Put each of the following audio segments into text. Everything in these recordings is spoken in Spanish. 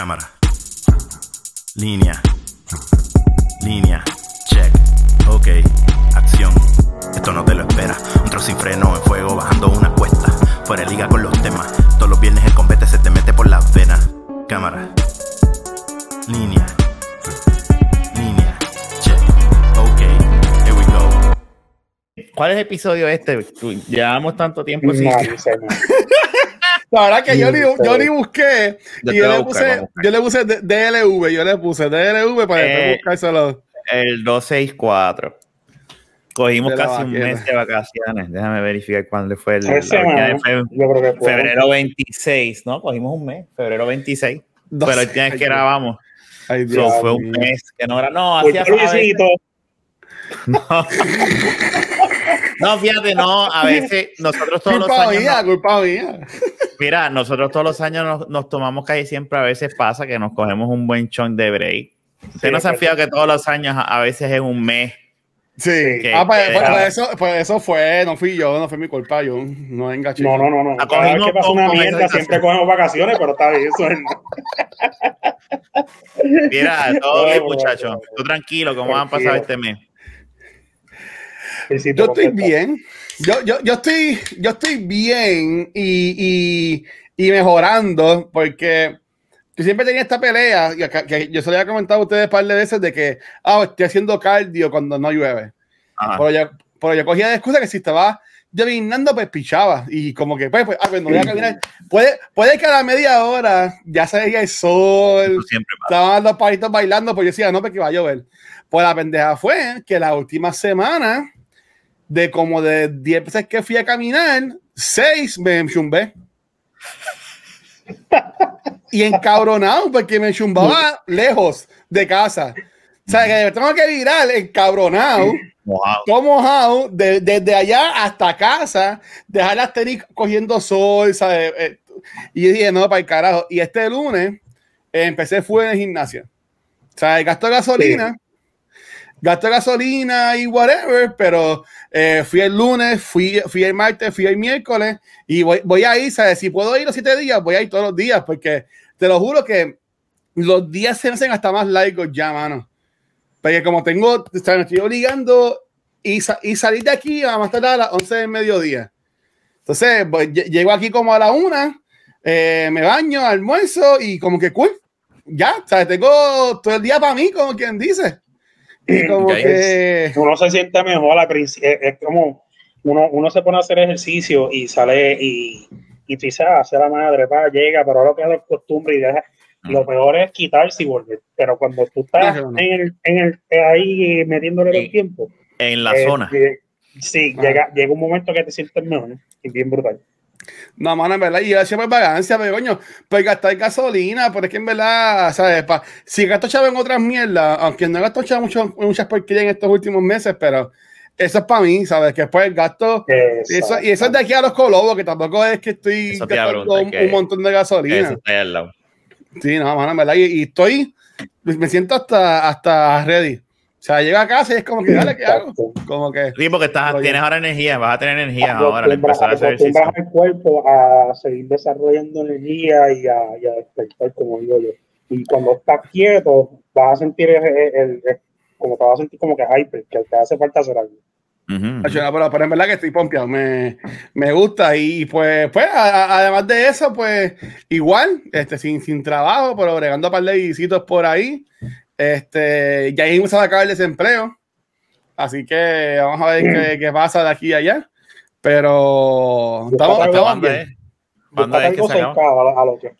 Cámara. Línea. Línea. Check. Ok. Acción. Esto no te lo espera. Un trozo sin freno en fuego bajando una cuesta. Fuera de liga con los temas. Todos los viernes el combate se te mete por las venas. Cámara. Línea. Línea. Check. Ok. Here we go. ¿Cuál es el episodio este? Llevamos tanto tiempo sin. La verdad que yo ni, yo sí. ni busqué. Yo y yo le, buscar, puse, yo le puse DLV. Yo le puse DLV para Eh, buscárselo. El 264. Cogimos casi un mes de vacaciones. Déjame verificar cuándo fue el. Fue fue. febrero 26, ¿no? Cogimos un mes, febrero 26. Dos- Pero última vez que grabamos, Ay, so, Dios fue un mes que no era. No, Culpa hacía no. No, fíjate, no, a veces nosotros todos los Culpa años. mía, nos- culpa mía. mira, nosotros todos los años nos, nos tomamos casi siempre, a veces pasa que nos cogemos un buen chunk de break. Ustedes no se han pero- fijado que todos los años, a, veces es un mes. Sí. Que- ah, pues, pues, pues eso, pues eso fue, no fui yo, no fue mi culpa, yo no enganché. No, no, no, no. La Cada vez que pasa una mierda, siempre cogemos vacaciones, pero está bien, eso es. Mira, todo bien, muchachos. Tú tranquilo, ¿cómo han pasado este mes? Yo estoy bien. Yo, yo, yo estoy, yo estoy bien y, y, y mejorando porque yo siempre tenía esta pelea y acá- que yo se lo había comentado a ustedes un par de veces de que ah, estoy haciendo cardio cuando no llueve. Ajá. Pero yo, pero yo cogía de excusa que si estaba llovinando, pues pichaba. Y como que, pues, pues, ah, pues no voy a caminar. Puede, puede que a la media hora ya se veía el sol, siempre estaban los palitos bailando, pues yo decía, no, porque va a llover. Pues la pendeja fue que la última semana, de como de 10 veces que fui a caminar, 6 me chumbé. y encabronado, porque me chumbaba lejos de casa. O sea, que tengo que virar encabronado, Mojado. todo mojado, de- desde allá hasta casa, dejar las tenis cogiendo sol, ¿sabes? Eh, Y yo dije, no, para el carajo. Y este lunes eh, empecé fue en el gimnasio. O sea, gasto de gasolina, gasto gasolina y whatever, pero eh, fui el lunes, fui, fui el martes, fui el miércoles y voy, voy a ir, ¿sabes? Si puedo ir los siete días, voy a ir todos los días, porque te lo juro que los días se hacen hasta más largos ya, mano. Porque como tengo, me estoy obligando y, sa- y salir de aquí a más tardar a las 11 del mediodía. Entonces, pues, lle- llego aquí como a la una, eh, me baño, almuerzo y como que cool. Ya, sea, tengo todo el día para mí, como quien dice. Como que... Uno se siente mejor al principio. Es, es como uno, uno se pone a hacer ejercicio y sale y, y ah, hace la madre, va, llega, pero ahora que es la costumbre y deja. Lo peor es quitarse y volver. Pero cuando tú estás no, en el, en el, eh, ahí metiéndole Sí. el tiempo, En la eh, zona. eh, sí, Ah. llega, llega un momento que te sientes mejor y bien brutal. No, mano, en verdad, y yo siempre vagancia, pero coño, pues gastar gasolina, pero es que en verdad, ¿sabes? Pa, si gasto chavo en otras mierdas, aunque no gasto chavo mucho, muchas porquerías en estos últimos meses, pero eso es para mí, ¿sabes? Que después el gasto, eso, y eso es de aquí a los colobos, que tampoco es que estoy gastando un, un montón de gasolina. Eso está ahí al lado. Sí, no, mano, en verdad, y, y estoy, me siento hasta, hasta ready. O sea, llego a casa y es como que, dale, ¿qué hago? Como que, Sí, porque estás, Oye. tienes ahora energía, vas a tener energía ahora al empezar a hacer acostumbras ejercicio. al cuerpo a seguir desarrollando energía y a, y a despertar, como digo yo. Y cuando estás quieto, vas a sentir el, el- el- como te vas a sentir como que hyper, que te hace falta hacer algo. Nacho, no, pero, pero en verdad que estoy pompeado, me, me gusta y pues, pues a- a- además de eso, pues igual, este, sin, sin trabajo, pero bregando a par de visitos por ahí, este, ya mismo se va a acabar el desempleo, así que vamos a ver qué, qué pasa de aquí a allá, pero estamos, estamos ¿Cuándo bien. es? ¿Cuándo Busca es que se a, lo- que.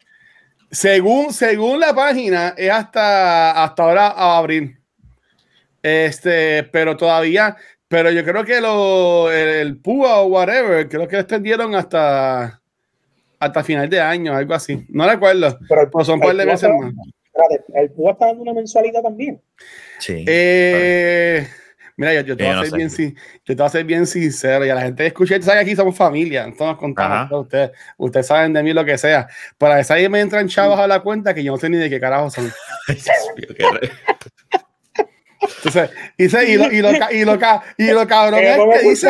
Según, según la página, es hasta, hasta ahora a abril. Este, pero todavía, pero yo creo que lo, el, el PUA o whatever, creo que lo extendieron hasta, hasta final de año, algo así. No recuerdo, Pero pero son un par de meses más. Espérate, el PUA está dando una mensualidad también. Sí. Eh, mira, yo, yo te Sí, voy a no bien, yo te voy a ser bien sincero, y a la gente que escucha, tú sabes que aquí somos familia, entonces nos contamos ustedes, ustedes saben de mí lo que sea. Para veces ahí me entran chavos a la cuenta que yo no sé ni de qué carajo son. Entonces, y, se- y lo, y lo, ca- y lo, y lo cabrón es que dice.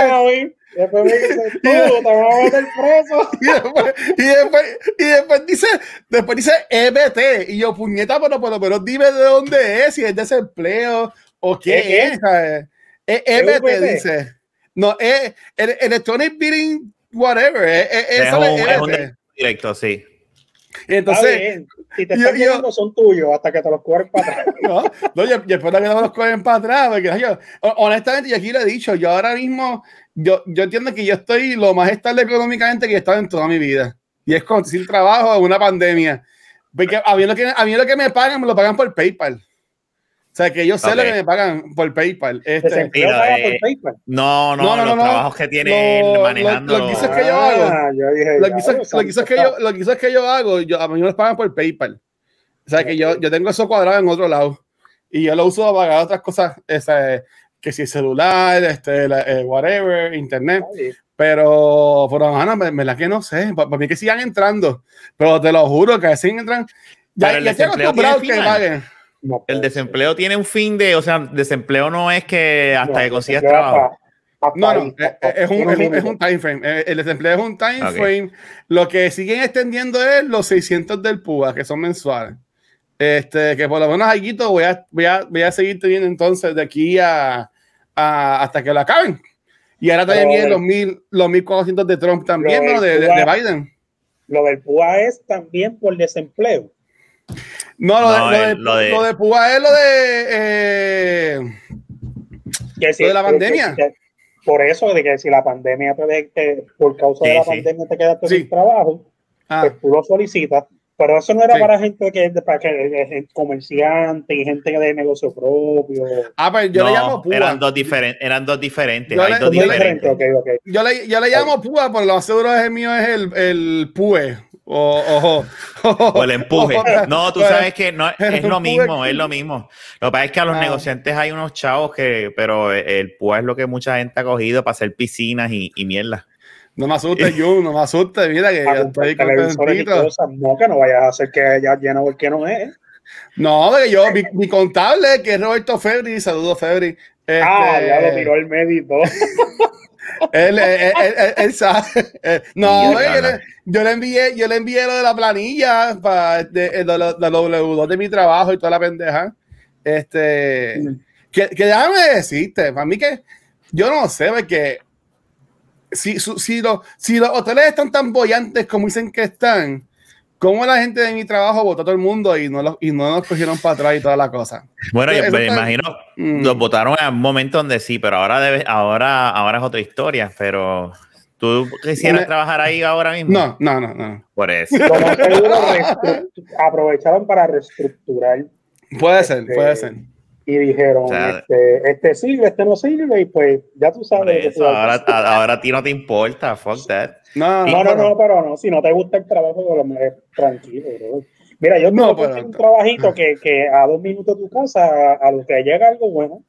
Después me dice, tú, te vamos a meter preso. Y después, y después, y después dice, después dice EBT. Y yo, puñeta, pero, pero, pero dime de dónde es, si es desempleo o qué ¿Qué es. Es EBT, EBT. dice. No, es el Electronic Bidding, whatever. Es, es, Es eso un, es es un EBT. directo, sí. Y entonces. Si te yo- están yo- llegando, son tuyos hasta que te los cubren para atrás. no, no, yo, yo espero que no me los cogen para atrás. Porque, yo, honestamente, y aquí lo he dicho, yo ahora mismo, yo, yo entiendo que yo estoy lo más estable económicamente que he estado en toda mi vida. Y es con, sin trabajo en una pandemia. Porque a mí, lo que, a mí lo que me pagan, me lo pagan por PayPal. O sea, que yo sé lo Ok. que me pagan por Paypal. Este, paga eh, por PayPal. No, no, No, no, los no, no. trabajos que tiene Lo- lo- manejando. lo que hizo es que yo hago. Ah, yo dije, lo, hizo, Dios lo, que yo, lo que yo hago, yo, a mí me los pagan por PayPal. O sea, que yo, yo tengo eso cuadrado en otro lado. Y yo lo uso para pagar otras cosas, esa, que si celular, este, la- eh, whatever, internet. Pero, pero, mano, me, me la que no sé. Para, mí que sigan entrando. Pero te lo juro que siguen entran. Ya, Pero el ya desempleo tiene que. No El desempleo tiene un fin de, o sea, desempleo no es que ser. hasta No, que consigas trabajo. hasta- hasta No, no, ahí, es, hasta- es un, es, un, es un time frame. Eh, El desempleo es un time Ok. frame. Lo que siguen extendiendo es los 600 del PUA, que son mensuales. Este, que por lo menos aquí voy a, voy, a, voy a seguir teniendo entonces de aquí a, a- hasta que lo acaben. Y ahora también vienen los, mil, los 1400 de Trump también, ¿no? De, de- Biden. Lo del PUA es también por desempleo. No, lo, No, de, lo, de, el- lo de- lo de PUA es lo de. eh, Que si- Lo de la pandemia. que- por eso, de que si la pandemia te de- que por causa de la sí. pandemia te quedaste Sí. sin trabajo, ah, pues tú lo solicitas. Pero eso no era Sí. para gente que para que eh, comerciante y gente de negocio propio. ah, pues yo no, le llamo PUA. eran dos diferentes, eran dos diferentes, Yo le- dos yo le- diferentes. Ok, ok. Yo le, yo le llamo púa, pero lo más seguro es el mío es el, el púe. O, o, O el empuje. No, tú Pues, sabes que no, es lo mismo, es lo mismo. Lo que pasa es que a los Ah. negociantes hay unos chavos que, pero el PUA es lo que mucha gente ha cogido para hacer piscinas y, y mierda. No me asustes, Jun, no me asustes. Mira que comprar estoy contentito. No, que no vayas a hacer que haya lleno porque no es. No, porque yo, mi, mi contable, que es Roberto Febri, saludos Febri. Este, Ah, ya lo tiró el médico. Él, él, él- él- él sabe. Eh, No, ve, yo, le, yo le envié, yo le envié lo de la planilla para de, de W2 de mi trabajo y toda la pendeja. Este, que, que déjame decirte, para mí que yo no sé, porque si, su- si, los, si los hoteles están tan bollantes como dicen que están, ¿cómo la gente de mi trabajo votó a todo el mundo y no, los, y no nos cogieron para atrás y toda la cosa? Bueno, yo Eso me imagino, Mm. los votaron en un momento donde sí, pero ahora debe, ahora, ahora es otra historia. Pero tú quisieras Me- trabajar ahí ahora mismo. No, no, no, no. Por eso. Seguro aprovecharon para reestructurar Puede ser, Este, puede ser. Y dijeron, O sea, este, este sirve, este no sirve, y pues ya tú sabes. eso, ahora, a- ahora a ti no te importa, fuck that. No, No, no, pero- no, pero no, si no te gusta el trabajo, lo menos tranquilo. bro. Mira, yo No, pero- un trabajito que, que a dos minutos de tu casa, a, a lo que llega algo bueno.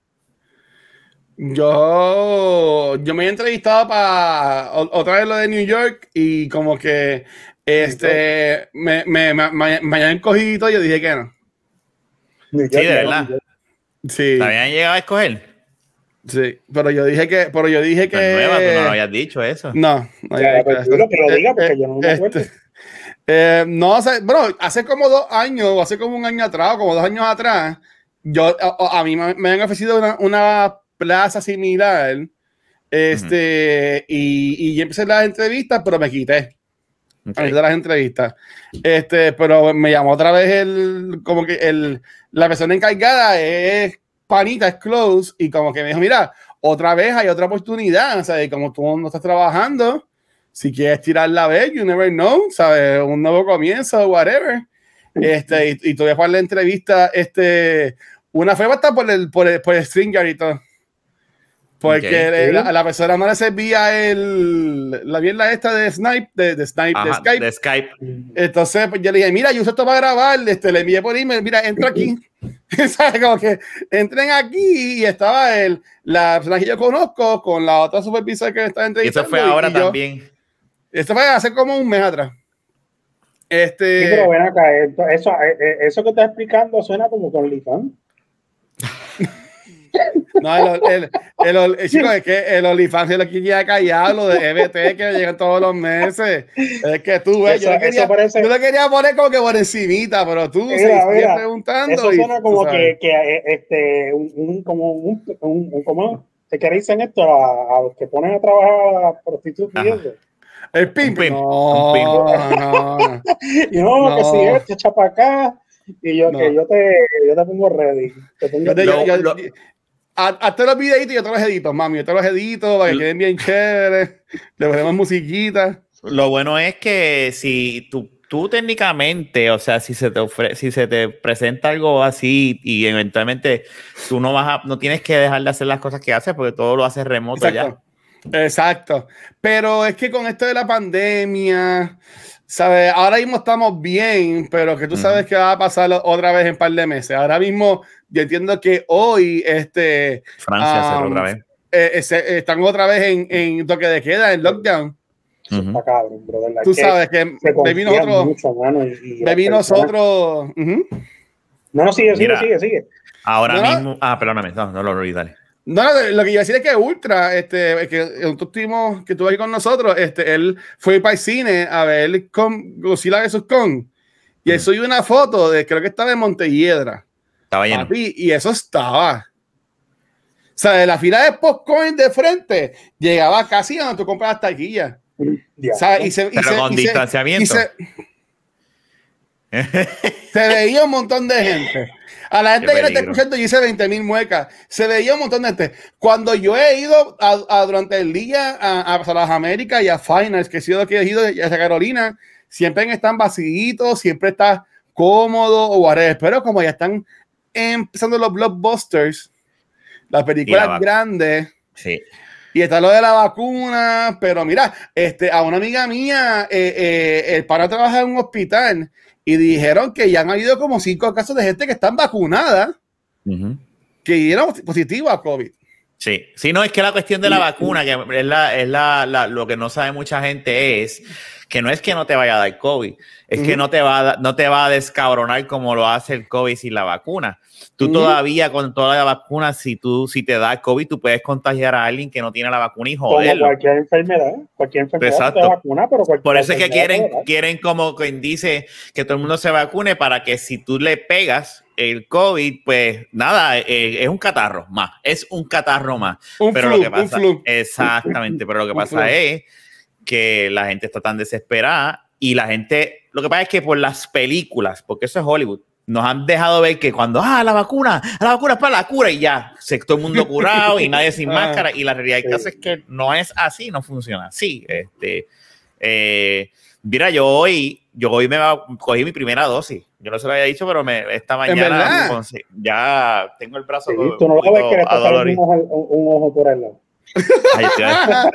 Yo, yo me he entrevistado para otra vez lo de New York y como que este me, me, me, me, me habían cogido y yo dije que no. Sí, de verdad. Sí, ¿Te habían llegado a escoger? sí, pero yo dije que, pero yo dije que Pues nueva, tú no lo habías dicho eso. no, no, Ya, pues, que lo eso. diga, porque Eh, yo no me acuerdo. este, eh, no, o sea, bueno, hace como dos años, o hace como un año atrás, o como dos años atrás, yo, a, a mí me, me han ofrecido una, una plaza similar, este, y, y yo empecé las entrevistas, pero me quité Ok. a de las entrevistas. Este, pero me llamó otra vez el, como que el, la persona encargada es panita, es close, y como que me dijo, mira, otra vez hay otra oportunidad, o sea, como tú no estás trabajando, si quieres tirar la vez, you never know, ¿sabes? Un nuevo comienzo, whatever. Este, y, y tuve para la entrevista, este, una fue hasta por el, por el, por el Stringer y todo. Porque Ok. la, la persona no le servía el, la mierda esta de Snipe, de, de Snipe, de Ajá, Skype. de Skype. Entonces, pues yo le dije, mira, yo uso esto para grabar, este, le envié por email, mira, entra aquí. ¿Sabes? Como que entren aquí y estaba el, la persona que yo conozco con la otra supervisora que está Y entrevistando. eso fue ahora y yo- también. Esto fue hace como un mes atrás. Este, Sí, pero ven acá, eso, eh, eh, eso que estás explicando suena como con OnlyFans. No, el, el, el, el- chico, es que el OnlyFans es lo que queda callado, lo de EBT que me llegan todos los meses. Es que tú, ves, yo, Eso- le quería, eso parece- yo le quería poner como que por encimita, pero tú Mira, sigues mira, preguntando. Eso y suena como que, que eh, este, un, un- como un, un, un- ¿cómo? ¿Qué que dicen esto? A, a los que ponen a trabajar a prostitutas. El pimp. Un pimp, No, un pimp. no, no. Y no, No. que si esto, echa para acá. Y yo, No. que yo te, yo te pongo ready. Te pongo Yo te- Lo- yo- lo- yo- Hazte los videitos y yo te los edito, mami. Yo te los edito para que queden bien chéveres. Le ponemos musiquita. Lo bueno es que si tú, tú técnicamente, o sea, si se te ofre- si se te presenta algo así y eventualmente tú no vas a, no tienes que dejar de hacer las cosas que haces porque todo lo haces remoto Exacto. Exacto. Pero es que con esto de la pandemia, ¿sabes? Ahora mismo estamos bien, pero que tú sabes que va a pasar otra vez en un par de meses. Ahora mismo yo entiendo que hoy este. Francia hacerlo otra vez. eh, eh, se- están otra vez en, en toque de queda, en lockdown. Está cabrón, brother. Tú Que sabes que confían nosotros, mucho, mano, y- y personas- nosotros. No, no, sigue, sigue, Mira. sigue, sigue. Ahora No, mismo, ah, perdóname, no, no lo olvidé, dale. No, no, lo que iba a decir es que Ultra, este, que nosotros tuvimos, que estuvo aquí con nosotros, este, él fue para el cine a ver con Godzilla vs. Kong. Y él Ujú. subió una foto de, creo que estaba en Montelledra. Estaba lleno. Papi, y eso estaba. O sea, de la fila de popcorn de frente llegaba casi a donde tú compras las taquillas. O sea, y se, y Pero se- con y se- distanciamiento. y se- se veía un montón de gente. A la gente Qué que no está peligro. escuchando dice 20 mil muecas. Se veía un montón de gente. Cuando yo he ido a, a- durante el día a, a las Américas y a Finals, que he sido que he ido a Carolina, siempre están vacíos, siempre está cómodo o whatever. Pero como ya están empezando los blockbusters, las películas vacu- grandes, Sí. y está lo de la vacuna, pero mira, este, a una amiga mía, eh, eh, el para trabaja en un hospital y dijeron que ya han habido como cinco casos de gente que están vacunadas Ujú. que dieron positivo a COVID. Sí, sí, no, es que la cuestión de la vacuna, que es, la, es la, la- lo que no sabe mucha gente es que no es que no te vaya a dar COVID, es que no te, va a, no te va a descabronar como lo hace el COVID sin la vacuna. Tú Ujú. todavía con toda la vacuna, si tú si te da COVID, tú puedes contagiar a alguien que no tiene la vacuna y Como joderlo. cualquier enfermedad, cualquier enfermedad Exacto. te vacuna, pero cualquier Por eso es que quieren, quieren como quien dice que todo el mundo se vacune para que si tú le pegas el COVID, pues nada, eh, es un catarro más, es un catarro más. Un pero flu, lo que pasa, exactamente, pero lo que pasa flu. es que la gente está tan desesperada y la gente, lo que pasa es que por las películas, porque eso es Hollywood, nos han dejado ver que cuando, ah, la vacuna, la vacuna es para la cura y ya, se, todo el mundo curado y nadie sin Ah. máscara y la realidad del caso es que no es así, no funciona así. Este, eh, mira, yo hoy, yo hoy me cogí mi primera dosis. Yo no se lo había dicho, pero me, esta mañana ya tengo el brazo Sí, tú no ves poquito que le un ojo, un, un ojo por el lado. Ay, tío. Ya-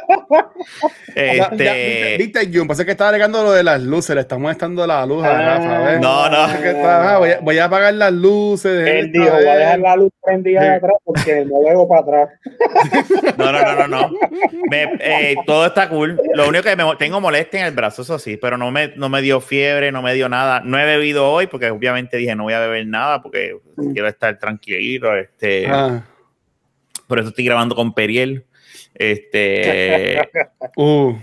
ya, este, ¿Viste, viste, Jun? Pasa que estaba agregando lo de las luces, le está molestando la luz a Ah, Rafa. ¿ves? No, no. Está- ah, voy, a, voy a apagar las luces. Él dijo, voy a dejar la luz prendida de Sí. atrás porque no veo para atrás. no, no, no, no, no. Me- eh, todo está cool. Lo único que me, tengo molestia en el brazo, eso sí, pero no me, no me dio fiebre, no me dio nada. No he bebido hoy porque obviamente dije no voy a beber nada porque quiero estar tranquilo. Este, Ah, Por eso estoy grabando con Periel. Este, uh,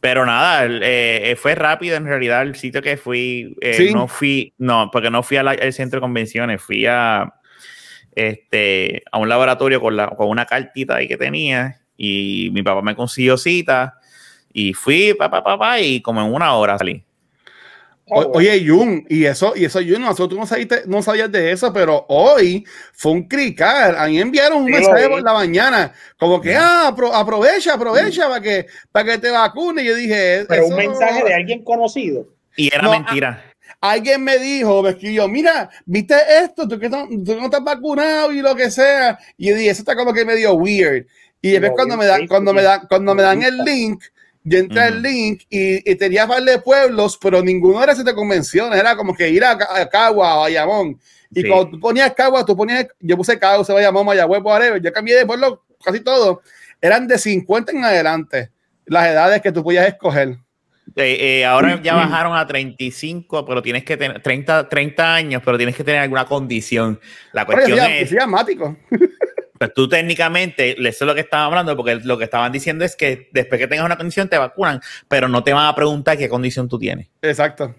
pero nada, eh, eh, fue rápido en realidad el sitio que fui. eh, Sí. No fui, no, porque no fui al centro de convenciones, fui a, este, a un laboratorio con, la, con una cartita ahí que tenía y mi papá me consiguió cita y fui, papá, papá, y como en una hora salí. O- Oye, Jun, y eso, y eso, Jun, nosotros tú no, sabiste- no sabías de eso, pero hoy fue un crical. A mí enviaron un Sí, mensaje por la mañana, como que, ah, apro- aprovecha, aprovecha para que, para que te vacunes. Y yo dije, Pero eso un no- mensaje de alguien conocido. Y era No, mentira. Alguien me dijo, me escribió, mira, ¿viste esto? Tú que no, tú no estás vacunado y lo que sea. Y yo dije, eso está como que medio weird. Y después cuando me, dan, cuando, me sí. dan, cuando me dan el link, yo entré al Ujú. link y, y tenía par de pueblos, pero ninguno era de convenciones. Era como que ir a, a Cagua o a Bayamón. Y Sí. cuando tú ponías Cagua, tú ponías, yo puse Cagua, se Bayamón, Mayagüez, whatever. Yo cambié de pueblo casi todo. Eran de 50 en adelante las edades que tú podías escoger. Eh, eh, ahora ya bajaron a 35, pero tienes que tener 30, 30 años, pero tienes que tener alguna condición. La cuestión yo es. pues tú técnicamente, eso es lo que estaban hablando, porque lo que estaban diciendo es que después que tengas una condición te vacunan, pero no te van a preguntar qué condición tú tienes. Exacto.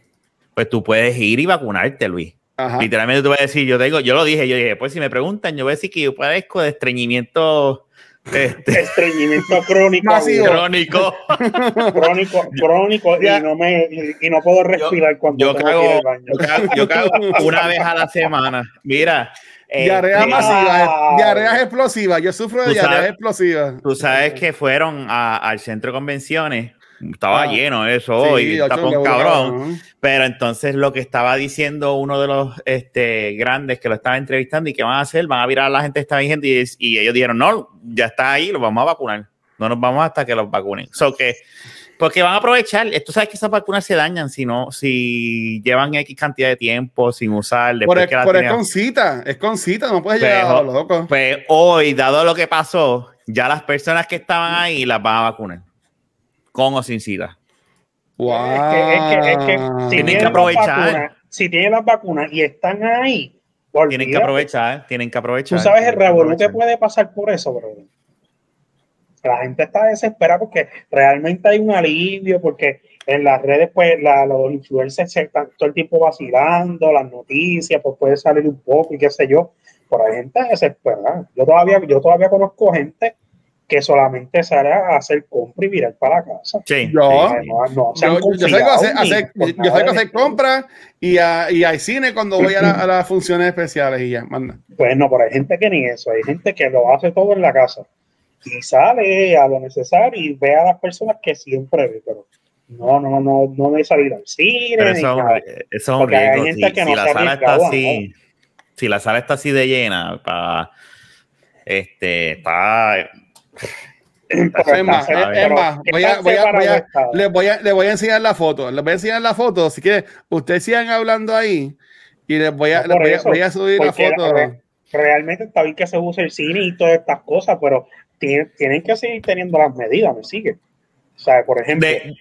Pues tú puedes ir y vacunarte, Luis. Ajá. Literalmente tú vas a decir, yo tengo, yo lo dije, yo dije, pues si me preguntan, yo voy a decir que yo padezco de estreñimiento este, Estreñimiento crónico. Crónico. Crónico, crónico y no me y, no puedo respirar cuando Yo que ir cago, al baño. yo cago, yo cago una vez a la semana. Mira, diarrea mira, masiva, diarreas explosivas. Yo sufro de diarreas explosivas. Tú sabes que fueron a- al centro de convenciones. Estaba Ah. lleno eso hoy, Sí, tapón ocho, cabrón. Pero entonces lo que estaba diciendo uno de los este, grandes que lo estaba entrevistando y que van a hacer, van a virar a la gente que está vigente y, y ellos dijeron, no, ya está ahí, lo vamos a vacunar. No nos vamos hasta que los vacunen. So que, porque van a aprovechar, tú sabes que esas vacunas se dañan si no, si llevan X cantidad de tiempo sin usar. Por, que la por es con cita, es con cita, no puedes llegar Pero- a lo loco. Pues hoy, dado lo que pasó, ya las personas que estaban ahí las van a vacunar. Con o sin cita. Wow. Es que, es que, es que si Tienen que las aprovechar. vacunas- si tienen las vacunas y están ahí, Tienen que aprovechar, tienen que aprovechar. Tú sabes el revolú que aprovechar. puede pasar por eso, brother. La gente está desesperada porque realmente hay un alivio, porque en las redes, pues, la- los influencers se están todo el tiempo vacilando, las noticias, pues puede salir un poco y qué sé yo. Pero hay gente desesperada. Yo todavía, yo todavía conozco gente que solamente sale a hacer compra y virar para la casa. Sí, Yo- sí, sí. No, no se han Yo, yo salgo a hacer, hacer- yo salgo a compras y, a, y al cine cuando voy a, la- a las funciones especiales y ya, manda. Pues no, pero hay gente que ni eso, hay gente que lo hace todo en la casa y sale a lo necesario y ve a las personas que siempre ve, pero no, no, no, no de salir al cine. Pero eso, es un riesgo. Si, que si la sala está así, si la sala está así de llena, para este está. Es más, está- es- es pero más, ¿qué voy a- tan voy a- separado voy a- está? Les voy, a, les voy a enseñar la foto. Les voy a enseñar la foto. Así que ustedes sigan hablando ahí y les voy a, No, les voy a, eso, voy a subir la foto. re- realmente está bien que se use el cine y todas estas cosas, pero tienen, tienen que seguir teniendo las medidas, ¿me sigue? O sea, por ejemplo, De,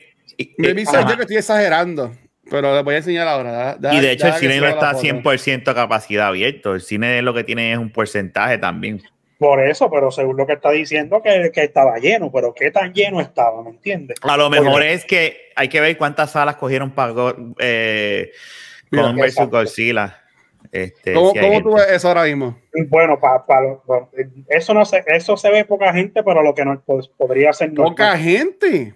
Me dice yo que estoy exagerando, pero les voy a enseñar ahora. Da- da- Y de hecho, el cine no está foto. 100% a capacidad abierto. El cine lo que tiene es un porcentaje también. por eso, pero según lo que está diciendo, que, que estaba lleno, pero ¿qué tan lleno estaba? ¿Me entiendes? A lo mejor Porque- es que hay que ver cuántas salas cogieron para eh, Mira, con versus exacto. Godzilla. Este, ¿Cómo, si cómo tú ves eso ahora mismo? Bueno, pa, pa- pa- eso no se, eso se ve poca gente, pero lo que no pues, podría ser normal. Poca gente.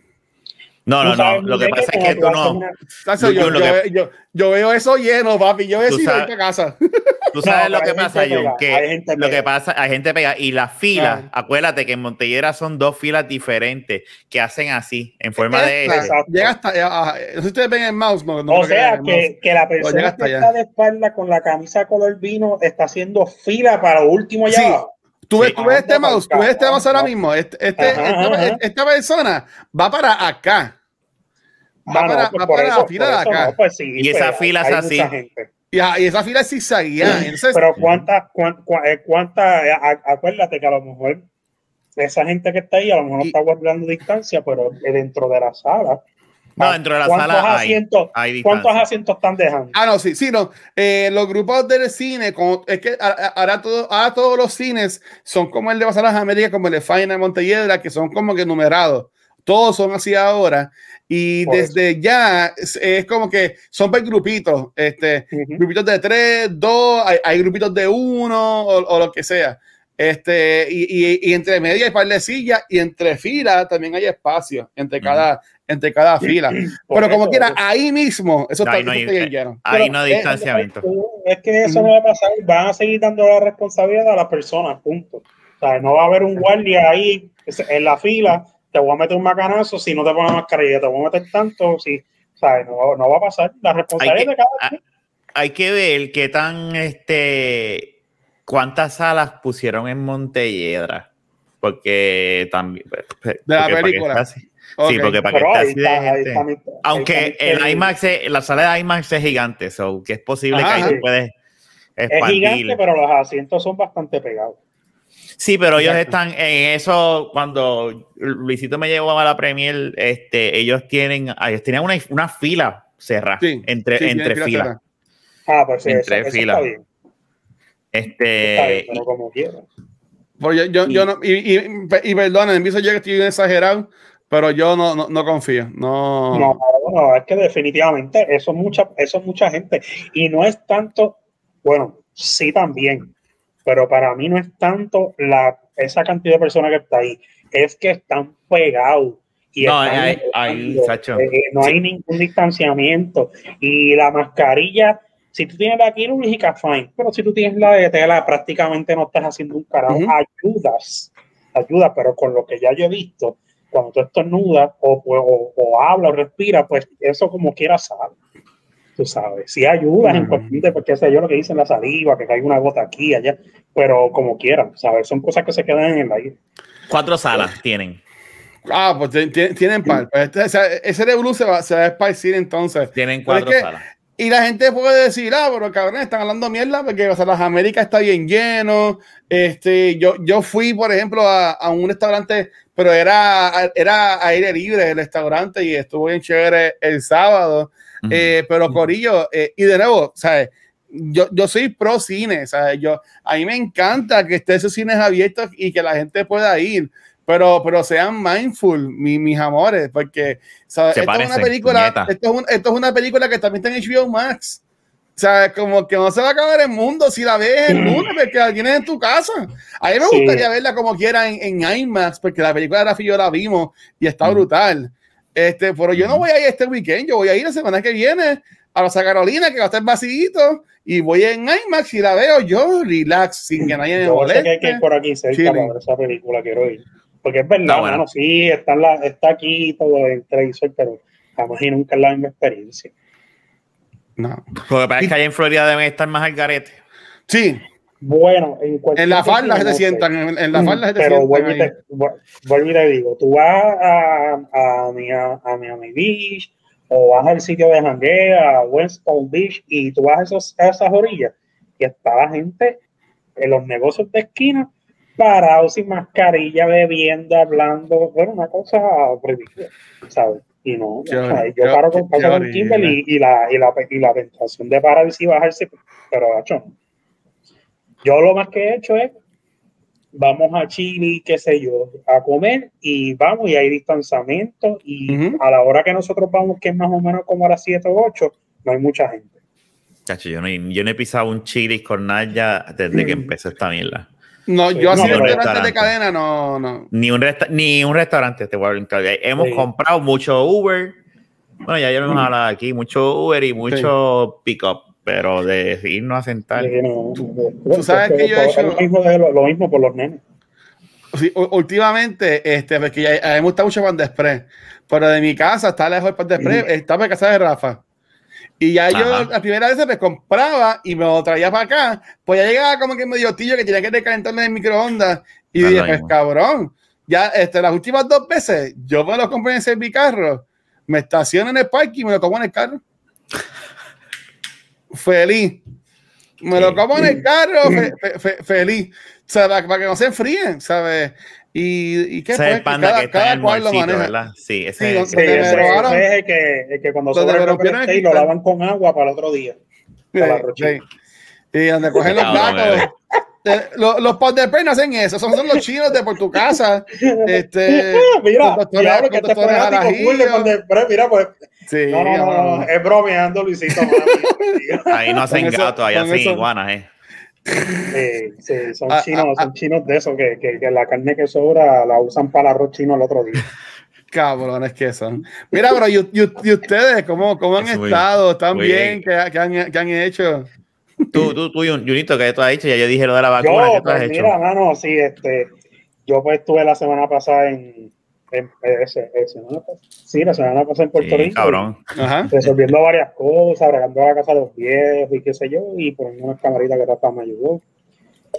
No, no, no. Lo que pasa es que tú no. yo, veo eso lleno, papi. Yo sabes- voy a casa. Tú sabes lo que pasa, pega, que hay gente lo que pega. pasa, hay gente pega y las filas, acuérdate que en Montellera son dos filas diferentes que hacen así, en forma de llega hasta. ah, no sé si ustedes ven el mouse. O sea, que, la llega persona que está de espalda con la camisa color vino está haciendo fila para lo último allá. Tú ves, Sí. tú ves este mouse, tú ves este mouse ahora mismo. Este, este- Ajá, esta, ajá. esta persona va para acá. Va Ah, no, pues por para eso, la fila por de eso acá. no, pues sí, Y pues, esa fila es hay así. Y, a- y esa fila es zigzagueada. Entonces, Pero cuántas, cuán- cuán- eh, cuántas, eh, acuérdate que a lo mejor esa gente que está ahí a lo mejor Y- está guardando distancia, pero eh, dentro de la sala. No, dentro de la ¿cuántos sala hay- asientos, hay ¿Cuántos distancia. asientos están dejando? Ah, no, sí, sí, no. Eh, los grupos del cine, como, es que ahora, todo, ahora todos los cines son como el de Pasar las Américas, como el de Faina de Montelledra, que son como que numerados. Todos son así ahora. Y Por desde ya es, es como que son por grupitos. Este, Ujú. grupitos de tres, dos, hay, hay grupitos de uno o, o lo que sea. Este, y, y- y entre media hay par de sillas y entre filas también hay espacio entre cada, entre cada fila. Por Pero como eso, quiera, eso. ahí mismo, eso Ahí está, no eso hay- está bien lleno. Ahí Pero no hay es- distanciamiento. Es que eso no va a pasar, van a seguir dando la responsabilidad a las personas, punto. O sea, no va a haber un guardia ahí en la fila, te voy a meter un macanazo si no te pones mascarilla, te voy a meter tanto, si, sea, no, no va a pasar. La responsabilidad Hay que- de cada quien. Hay que ver qué tan, este, cuántas salas pusieron en Montelledra. Porque también. porque De la película. Sí, porque para que esté así de gente. está Aunque está el IMAX, es- la sala de IMAX es gigante, so que es posible Ajá, que ahí tú puedes es expandir. gigante, pero los asientos son bastante pegados. Sí, pero ellos están en eso. Cuando Luisito me llevó a la Premier, este, ellos tienen, ellos tenían una, una fila cerrada Sí, entre, sí, entre fila filas. Ah, pues sí, eso, Entre eso filas. está bien. Este, Está bien, pero como quiera. Pues yo, yo, yo no, y, y, y perdona, en yo que estoy exagerado, pero yo no, no, no confío. No. no, no, es que definitivamente eso es, mucha, eso es mucha gente. Y no es tanto, bueno, sí también, pero para mí no es tanto la, esa cantidad de personas que está ahí, es que están pegados. Y no, están hay, hay, eh, no hay ningún distanciamiento. Y la mascarilla, si tú tienes la quirúrgica, fine, pero si tú tienes la de tela, prácticamente no estás haciendo un carajo. Ayudas, ayudas, pero con lo que ya yo he visto, cuando tú estornudas o, o, o hablas o respiras, pues eso como quiera sabe. Tú sabes, si ayudas en cuestión de, porque sé yo lo que dicen la saliva, que cae una gota aquí, allá, pero como quieran, ¿sabes? Son cosas que se quedan en el aire. Cuatro salas tienen. Ah, pues tienen par. Pues este, ese de Blue se va, se va a esparcir entonces. Tienen cuatro salas. Y la gente puede decir, ah, pero cabrón, están hablando mierda porque o sea, las Américas está bien lleno. Este, yo, yo fui, por ejemplo, a, a, un restaurante, pero era, era aire libre el restaurante y estuvo bien chévere el sábado. Eh, pero Corillo, eh, y de nuevo, ¿sabes? Yo, yo soy pro cine, ¿sabes? Yo, a mí me encanta que estén esos cines abiertos y que la gente pueda ir pero, pero sean mindful, mi, mis amores, porque ¿sabes? Esto, es una película, esto, es un, esto, es una película que también está en HBO Max. O sea, como que no se va a acabar el mundo si la ves el lunes, porque la tienes en tu casa. A mí me sí. gustaría verla como quiera en, en, IMAX, porque la película de Rafi yo la vimos y está mm. brutal. Este, pero yo no voy a ir este weekend, yo voy a ir la semana que viene a Rosa Carolina, que va a estar vacío, y voy en IMAX y la veo yo relax, sin que nadie me moleste. que hay que ir por aquí cerca para ver esa película, quiero ir. Porque es verdad, no, bueno. sí, está, la, está aquí todo el televisor, pero jamás y nunca es la misma experiencia. No. Lo que pasa es que allá en Florida deben estar más al garete. Sí. Bueno, en, en la falda se te sientan, en, en la falda se te pero sientan. Vuelvo y, te, vuelvo y te digo, tú vas a, a, a, Miami Beach o vas al sitio de janguea, a West Palm Beach, y tú vas a, esos, a esas orillas y está la gente en los negocios de esquina parados sin mascarilla, bebiendo, hablando, bueno, una cosa ridícula, ¿sabes? Y no, yo, o sea, yo, yo paro con, paso con Kimberly y, y, la, y, la, y la tentación de parar y bajarse, pero hecho, yo lo más que he hecho es vamos a Chile, qué sé yo, a comer y vamos y hay distanciamiento y uh -huh. a la hora que nosotros vamos, que es más o menos como a las 7 o 8, no hay mucha gente. Chacho, yo no, yo no he pisado un chili con Naya desde que empezó esta mierda. No, yo así no, restaurantes de cadena no, no. Ni un, resta ni un restaurante te voy a brincar. Hemos sí. comprado mucho Uber. Bueno, ya, ya hemos hablado aquí, mucho Uber y mucho sí. pick-up, pero de irnos a sentar. Sí, no, Tú sabes que yo he hecho. Lo mismo, lo, lo mismo por los nenes. Sí, últimamente, este, porque ya, a mí me gusta mucho Pan de Express, pero de mi casa está lejos el Pan de Express, mm. está en casa de Rafa. Y ya Ajá. yo la primera vez me compraba y me lo traía para acá, pues ya llegaba como que medio tío que tenía que recalentarme en el microondas. Y dije, pues cabrón, ya este, las últimas dos veces yo me lo compré en mi carro, me estaciono en el parque y me lo como en el carro. Feliz. Me lo como en el carro, fe, fe, fe, feliz. O sea, para, para, que no se enfríen, ¿sabes? Y, y qué fue? Panda cada, que cada cual lo maneja. ¿verdad? Sí, ese, sí, ese, ese, ese es el que, el que cuando sobra el y lo lavan con agua para el otro día. Para sí, sí. Y donde cogen los platos. Eh, los, los pan de pena hacen eso, son, son los chinos de por tu casa. Este, mira, mira, que te mira, pues. Sí, no, no, no, no, es bromeando, Luisito. Ahí no hacen gatos, ahí hacen iguanas, eh. Sí, sí, son ah, chinos, ah, son chinos de eso, que, que, que, la carne que sobra la usan para arroz chino el otro día. Cabrones que son. Mira, pero ¿y, y, y ustedes cómo, cómo han es estado? ¿Están muy bien? ¿Qué, qué, han, ¿Qué, han, hecho? Tú, tú, tú, Junito, ¿qué tú has hecho? Ya yo dije lo de la vacuna. Yo, ¿Qué tú has pues, hecho? Mira, mano, sí, este, yo pues estuve la semana pasada en, en ese, ese, ¿no? sí, la semana pasada en Puerto sí, Rico. Cabrón. Resolviendo varias cosas, bregando la casa de los viejos y qué sé yo, y poniendo unas camaritas que Rafa me ayudó.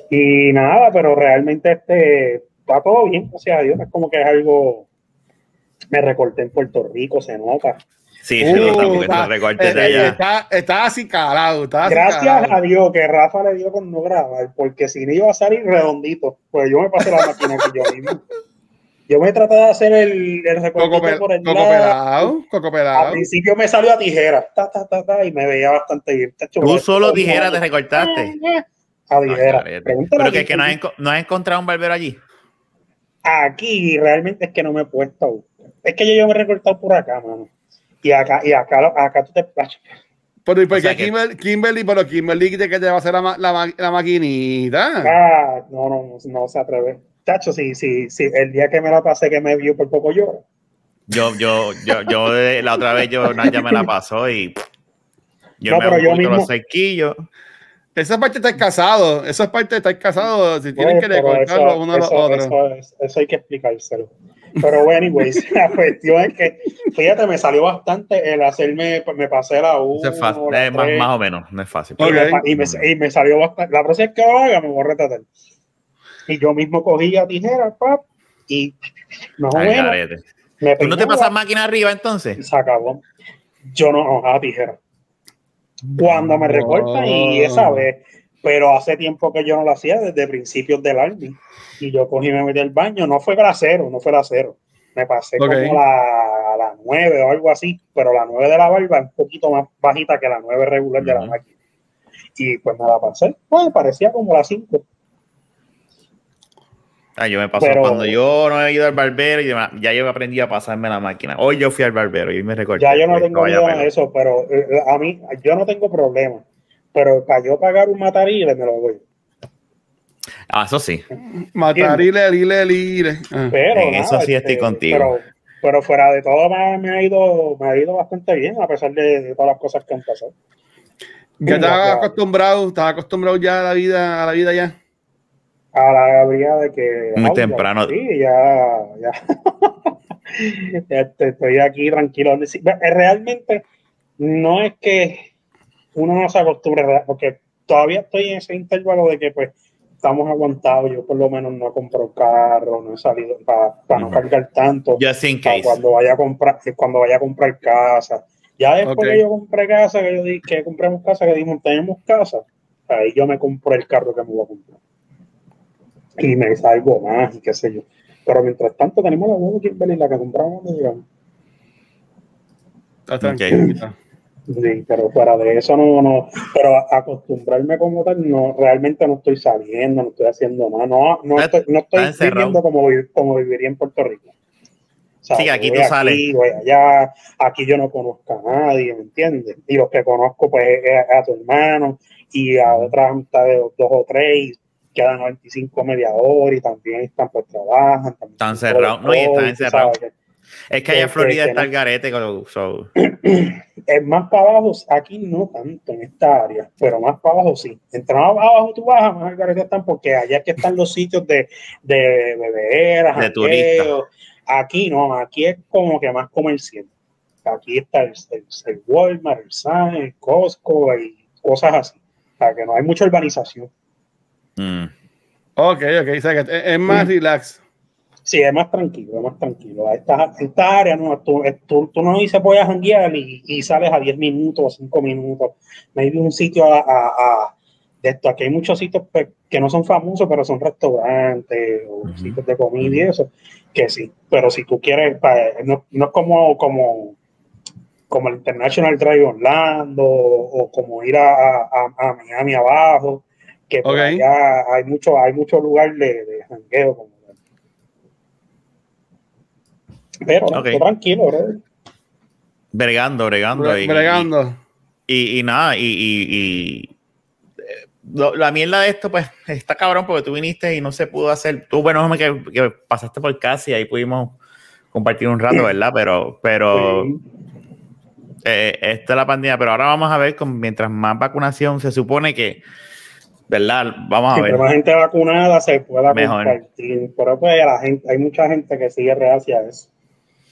Y nada, pero realmente este está todo bien, gracias a Dios. Es como que es algo. Me recorté en Puerto Rico, se nota. Sí, se nota porque está, recortes de allá. Está, está así calado. Está así Gracias calado. a Dios que Rafa le dio con no grabar, porque si no iba a salir redondito, pues yo me pasé la máquina que yo mismo. Yo me traté de hacer el, el recorte por el coco lado. Pelado, coco pelado. Al principio me salió a tijera, ta, ta, ta, ta, y me veía bastante bien. Tú solo tijeras te recortaste. a Dijera. Ay, Pregúntale Pero a que, que no, has, no encontrado un barbero allí. Aquí realmente es que no me he puesto. a. Es que yo, yo me he recortado por acá, mano. Y acá, y acá, lo- acá tú te Pero, ¿y por O sea qué Kimberly, Kimberly, pero Kimberly de que te va a hacer la, ma- la, ma- la maquinita? Ah, no, no, no, no se atreve. Tacho, sí, sí, sí. El día que me la pasé que me vio por poco lloro. Yo, yo, yo, yo eh, la otra vez yo Naya me la pasó y yo No, me pero hago yo mismo- los cerquillos. Esa es parte de estar casado. Esa es parte de estar casado. Si tienen Pues, que recortarlo uno a los otros. eso, es- eso hay que explicárselo. Pero bueno, anyways, la cuestión es que, fíjate, me salió bastante el hacerme, me pasé la 1, Eso es fácil, es más, más o menos, no es fácil. Y, me, y, me, y me salió bastante. La próxima vez que lo haga, me voy a retratar. Y yo mismo cogía tijeras, pap, y más o Al menos garete. me ¿Tú no te pasas máquina arriba entonces? se acabó. Yo no a tijera. Cuando me recortan y esa vez, pero hace tiempo que yo no lo hacía, desde principios del Army. Y yo cogí y me metí al baño, no fue grasero, no fue grasero. Me pasé como la, la 9 o algo así, pero la 9 de la barba es un poquito más bajita que la 9 regular de la máquina. Y pues me la pasé, pues parecía como la 5. Ah, yo me pasó Pero- cuando yo no he ido al barbero y demás, ya yo aprendí a pasarme la máquina. Hoy yo fui al barbero y me recorté. Ya yo no pues, tengo miedo a eso, pero eh, a mí, yo no tengo problema. Pero para yo pagar un matarile me lo doy. Ah, eso sí. Matarile, lile, lile. Ah. Pero En nada, eso sí estoy contigo. Pero, pero fuera de todo me, me ha ido, me ha ido bastante bien a pesar de, de todas las cosas que han pasado. Ya estaba Ya. acostumbrado, estaba acostumbrado ya a la vida, a la vida ya. A la Gabriela de que Muy temprano. Sí, ya, ya. Este, estoy aquí tranquilo. Eh, Realmente no es que uno no se acostumbre, ¿verdad? porque todavía estoy en ese intervalo de que pues estamos aguantados. Yo por lo menos no he comprado carro, no he salido para no Ujú. cargar tanto. Just in para case. cuando vaya a comprar, cuando vaya a comprar casa. Ya después que yo compré casa, que yo dije que compremos casa, que dijimos tenemos casa, ahí yo me compré el carro que me voy a comprar. Y me salgo más y qué sé yo. Pero mientras tanto tenemos la nueva Kimberly, la que compramos cuando llegamos. Está tranquilita. Sí, pero fuera de eso no, no, pero acostumbrarme como tal, no, realmente no estoy saliendo, no estoy haciendo nada, no, no estoy, no estoy viviendo como, como viviría en Puerto Rico. O sea, Sí, aquí tú sales. voy allá, aquí yo no conozco a nadie, ¿me entiendes? Y los que conozco, pues, es a, tu hermano y a otras amistades, dos o tres, quedan 95 media hora y también están, pues, trabajan. También Están cerrados, no, y están encerrados. Es que allá en Florida que está el garete. con- so- Es más para abajo, aquí no tanto en esta área, pero más para abajo sí. Entre más abajo tú bajas, más al garete están, porque allá es que están los sitios de, de beberas, De turistas. Aquí no, aquí es como que más comercial. Aquí está el, el, el Walmart, el Sam, el Costco y cosas así. O sea, que no hay mucha urbanización. Mm. Ok, ok. O sea, que es, es más relax. Sí, es más tranquilo, es más tranquilo. Esta, esta área, no, tú, tú, tú no dices voy a janguear y, y sales a 10 minutos o 5 minutos. Maybe un sitio a, a- a- de esto. Aquí hay muchos sitios pues, que no son famosos, pero son restaurantes o Ujú. sitios de comida y eso, que sí. Pero si tú quieres, no, no es como, como, como el International Drive Orlando o como ir a, a, Miami abajo, que por Ok. allá hay mucho, hay mucho lugar de, de jangueo. Como, pero no, tranquilo, bro. Bregando, bregando. Bre- y- Bregando. Y, y nada, y, y- y, eh, la mierda de esto, pues, está cabrón porque tú viniste y no se pudo hacer. Tú, bueno, que, que pasaste por casa y ahí pudimos compartir un rato, ¿verdad? Pero, pero Sí. eh, esta es la pandemia. Pero ahora vamos a ver, con, mientras más vacunación se supone que, ¿verdad? Vamos a Entre ver. más gente vacunada se pueda Mejor. compartir. Pero pues la gente, hay mucha gente que sigue reacia a eso.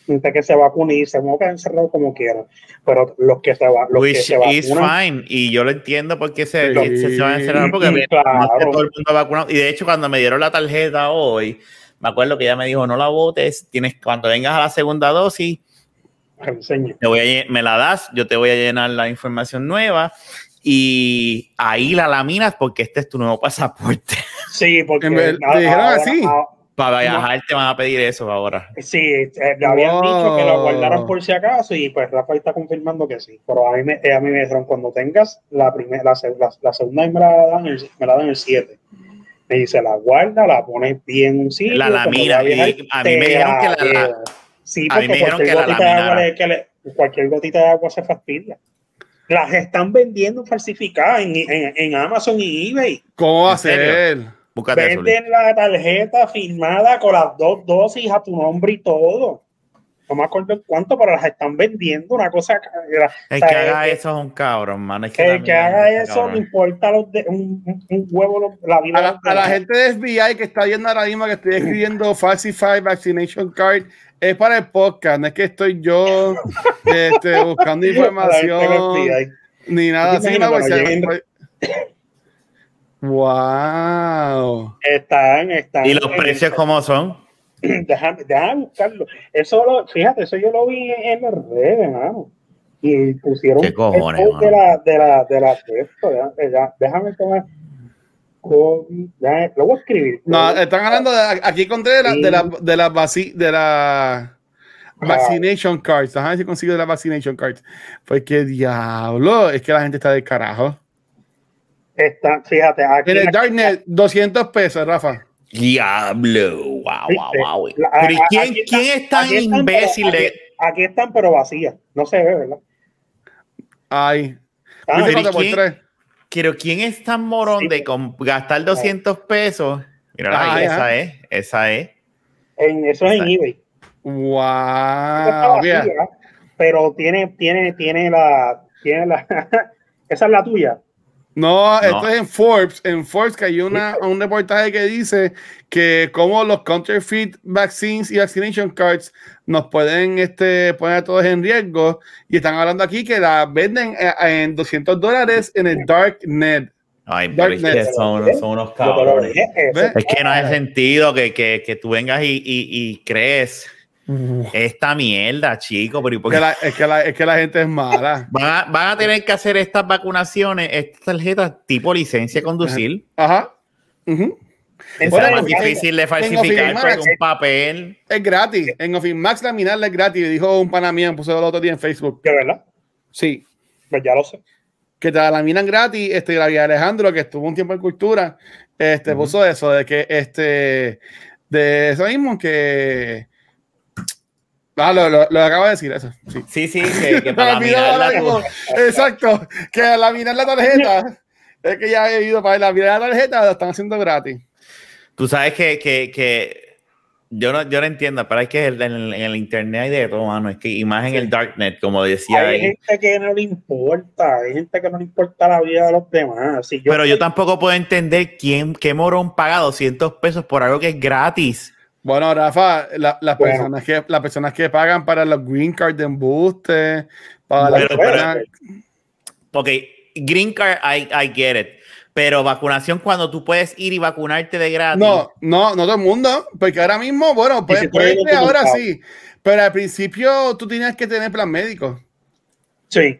Gente que se vacuna y se va a quedar encerrado como quiera. Pero los que se, va- los que Which se is vacunan, fine. Y yo lo entiendo porque se, Sí. que se, se van a encerrar porque claro. todo el mundo vacunado. Y de hecho, cuando me dieron la tarjeta hoy, me acuerdo que ella me dijo, no la votes, tienes, cuando vengas a la segunda dosis, te voy a me la das, yo te voy a llenar la información nueva y ahí la laminas porque este es tu nuevo pasaporte. Sí, porque En ver- a- te dijeron ahora, así. a- Para viajar te van a pedir eso ahora. Sí, eh, le habían Wow. dicho que lo guardaran por si acaso y pues Rafael está confirmando que sí. Pero a mí me, eh, a mí me dijeron, cuando tengas la primera, la, la, la segunda me la dan el, me la dan el 7. Me dice, la guarda, la pones bien en un sitio. La lamina, a y a mí me dijeron que la- queda. la- Sí, a mí porque me dijeron cualquier que la gotita de agua le- que le- cualquier gotita de agua se fastidia. Las están vendiendo falsificadas en, en, en Amazon y eBay. ¿Cómo va a ser? Búscate eso. Venden la tarjeta firmada con las dos dosis a tu nombre y todo. No me acuerdo cuánto, pero las están vendiendo. Una cosa. El que haga eh, eso es un cabrón, mano. Es que El que haga eso, no importa los de, un, un- un huevo la vida. A la, a gente de FBI que está viendo ahora mismo que estoy escribiendo Falsified Vaccination Card, es para el podcast, no es que estoy yo este, buscando información ni nada ¿Tú te así. no, pues, cuando se- lleguen- pues- Wow. Están, están. ¿Y los precios cómo son? Déjame, déjame buscarlo. Eso lo, fíjate, eso yo lo vi en las redes, mano. Y pusieron ¿Qué cojones, el de la, de la, de la, de esto, ya- ya- déjame tomar. COVID, déjame- lo voy a escribir. No, están hablando de aquí encontré de la, de la, de la, vaci- de la vaccination cards. Déjame ver si consigo de la vaccination cards. Porque diablo, es que la gente está del carajo. Está, fíjate, aquí, En el Darknet, 200 pesos, Rafa. Diablo, wow, wow, wow. La- Pero ¿y a- quién, aquí están- quién es tan aquí están, imbécil pero-? Aquí, aquí están, pero vacías. No se ve, ¿verdad? Ay. Ah, pero ¿y cuatro por quién? Pero ¿quién es tan morón Sí. de con- gastar 200 pesos? Mira, Ah, ahí, esa es, esa es. en, eso es en eBay. Wow. vacía, pero tiene, tiene, tiene la, tiene la, esa es la tuya. No, No. esto es en Forbes. En Forbes que hay una, un reportaje que dice que como los counterfeit vaccines y vaccination cards nos pueden este, poner a todos en riesgo. Y están hablando aquí que la venden eh, en 200 dólares en el dark net. Ay, pero es que Darknet. son, son unos cabrones. ¿Ves? Es que no hace sentido que, que, que tú vengas y, y, y crees esta mierda, chico. Pero ¿y por Que qué? la- es, que la, es que la gente es mala. Van a, van a tener que hacer estas vacunaciones, estas tarjetas tipo licencia de conducir. Ajá. Es Bueno, difícil de falsificar Max. un papel. Es gratis. En Office Max laminarla es gratis. Dijo un pana mío, puso el otro día en Facebook. de verdad, Sí. pues ya lo sé. que te la laminan gratis. Este, la vida Alejandro, que estuvo un tiempo en cultura, este, puso eso, de que este, de eso mismo, que. Ah, lo, lo, lo acabo de decir, eso. Sí. Sí, sí, que, que para laminarla mismo. tú- Exacto, que al laminar la tarjeta, es que ya he ido para laminar la tarjeta, lo están haciendo gratis. Tú sabes que, que, que yo, no, yo no entiendo, pero es que en el, en el internet hay de todo, mano. Es que, y más en el darknet, como decía Hay ahí. gente que no le importa, hay gente que no le importa la vida de los demás. Si yo, Pero yo tampoco puedo entender quién, qué morón paga 200 pesos por algo que es gratis. Bueno, Rafa, la- las, Bueno. personas que, las personas que pagan para los green card de embuste, para las Pero- personas- Ok, green card, I, I get it. Pero vacunación cuando tú puedes ir y vacunarte de gratis. No, no, no todo el mundo, porque ahora mismo, bueno, puede, si tú puede eres que ahora sí, pero al principio tú tenías que tener plan médico. sí,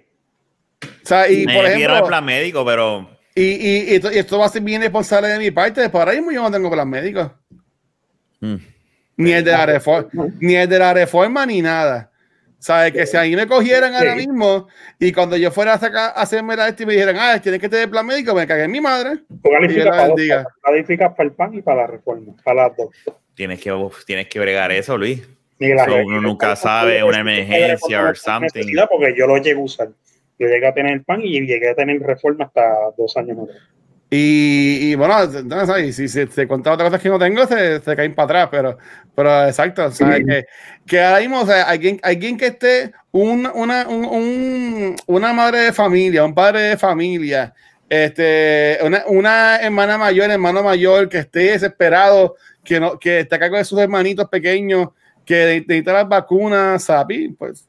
O sea, y me por dieron el ejemplo, plan médico, pero y, y, y esto, y esto va a ser bien responsable de mi parte, por ahora mismo yo no tengo plan médico, mm, ni el de la reforma, ni el de la reforma, ni nada. ¿Sabes? Que si a mí me cogieran ahora mismo y cuando yo fuera a, sacar, a hacerme la este y me dijeran, ah, tienes que tener plan médico, me cagué en mi madre. tú calificas para, el pan y para la reforma, para las dos. tienes que, uf, tienes que bregar eso, Luis. So, uno nunca sabe, una emergencia or something. Porque yo lo llegué a usar. Yo llegué a tener pan y llegué a tener reforma hasta dos años atrás. Y, y bueno, no, ¿sabes? si se te contaba otras cosas que no tengo, se, se caen para atrás, pero, pero exacto, ¿sabes? Que, que ahora mismo, o sea, alguien, alguien que esté, un, una, un- un- una madre de familia, un padre de familia, este, una, una hermana mayor, hermano mayor, que esté desesperado, que, no, que esté a cargo de sus hermanitos pequeños, que necesita las vacunas, ¿sabes? Pues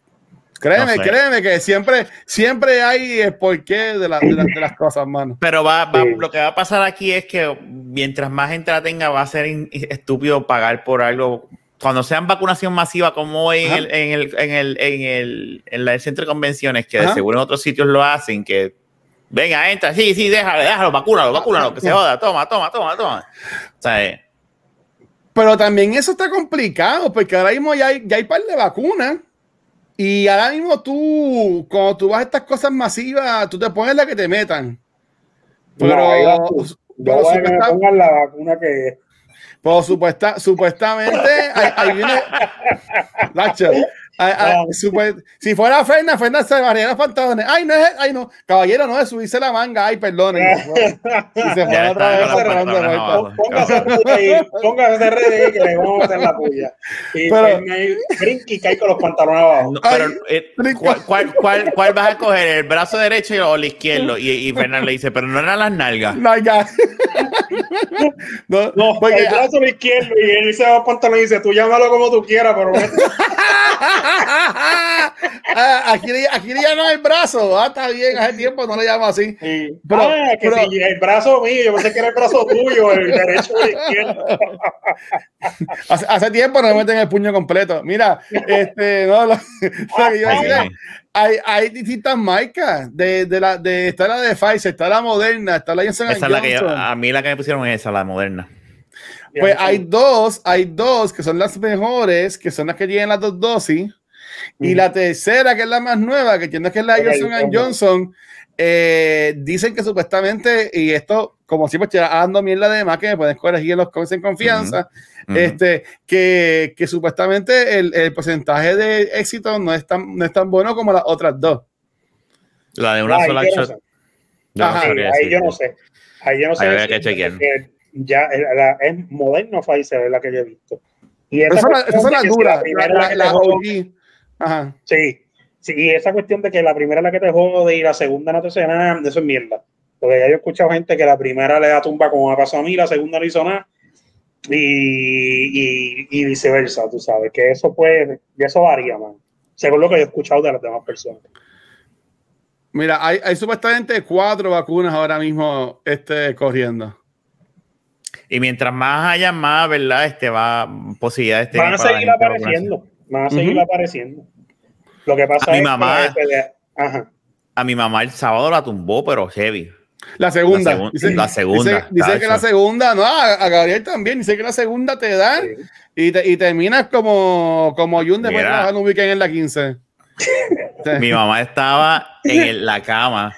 créeme, No sé. créeme que siempre, siempre hay el porqué de, la- de, la- de las cosas, mano. Pero va, va- Sí. lo que va a pasar aquí es que mientras más gente la tenga, va a ser in- estúpido pagar por algo. Cuando sean vacunación masiva, como hoy en el, en el, en el, en el, en la- el centro de convenciones, que de seguro en otros sitios lo hacen, que venga, entra, sí, sí, déjalo, déjalo, vacúnalo, vacúnalo, que se joda, toma, toma, toma, toma. O sea, eh, Pero también eso está complicado, porque ahora mismo ya hay, ya hay par de vacunas. Y ahora mismo tú, cuando tú vas a estas cosas masivas, tú te pones la que te metan. Pero, No. Yo pero que pongan la vacuna que pero supuesta- supuestamente, ahí, viene. No. supe- si fuera Ferna, Ferna se barría los pantalones. Ay, no es, ay, no, caballero, no es subirse la manga. Ay, perdonen. Y se fue, otra vez cerrando pantalones vueltas. abajo. póngase ahí, póngase ahí que le vamos a hacer la puya. Y Pero- y cae con los pantalones abajo. No, pero, eh. ¿cuál, cuál, cuál, cuál vas a coger? ¿El brazo derecho o el izquierdo? Y, y Fernan le dice, pero no eran las nalgas. No, ya. no, No, porque- el brazo izquierdo y él se va a pantalón y dice, tú llámalo como tú quieras, pero Ah, aquí, le, aquí le llaman el brazo. Ah, está bien, hace tiempo no le llaman así. Sí. Pero- ah, que pero- si el brazo mío, yo pensé que era el brazo tuyo, el derecho o el izquierdo. Hace, hace tiempo no me meten el puño completo. Mira, este, no, lo, lo que yo iba a decir es, hay, hay distintas marcas. De, de la, de, está la de Pfizer, está la Moderna, está la Johnson Esa es la que yo- Johnson. a mí la que me pusieron es esa, la moderna. Pues hay dos, hay dos que son las mejores, que son las que tienen las dos dosis. Y la tercera, que es la más nueva, que entiendo que es la Johnson ok. Johnson, eh, dicen que supuestamente, y esto, como siempre, estoy dando mierda de más que me pueden corregir en los comments en confianza, Ujú. este, que, que supuestamente el, el porcentaje de éxito no es, tan, no es tan bueno como las otras dos. La de una Ay, sola yo no shot. no Ajá, sabría ahí yo no sé. Ahí yo no sé. Ahí que chequear. Ya eh, la- es moderno Pfizer, es la que yo he visto. Y esa la- es la- que la jode- OG. Ajá. Sí, sí, y esa cuestión de que la primera es la que te jode y la segunda no te hace nada, eso es mierda. Porque ya yo he escuchado gente que la primera le da tumba como me pasó a mí, la segunda no hizo nada. Y, y, y viceversa, tú sabes, que eso puede, y eso varía, man. Según lo que yo he escuchado de las demás personas. Mira, hay, hay supuestamente cuatro vacunas ahora mismo este, corriendo. Y mientras más haya más, ¿verdad? Este va posibilidades de Van a seguir apareciendo, van a seguir apareciendo. Lo que pasa A mi es mamá- que Ajá. A mi mamá el sábado la tumbó, pero heavy. La segunda. La segun- la segunda, Dice, dice que la segunda, no, a, Gabriel también, dice que la segunda te da Sí. y, te- y terminas como, como Jun después de Mira. trabajar en un weekend en la 15. Mi mamá estaba en el- la cama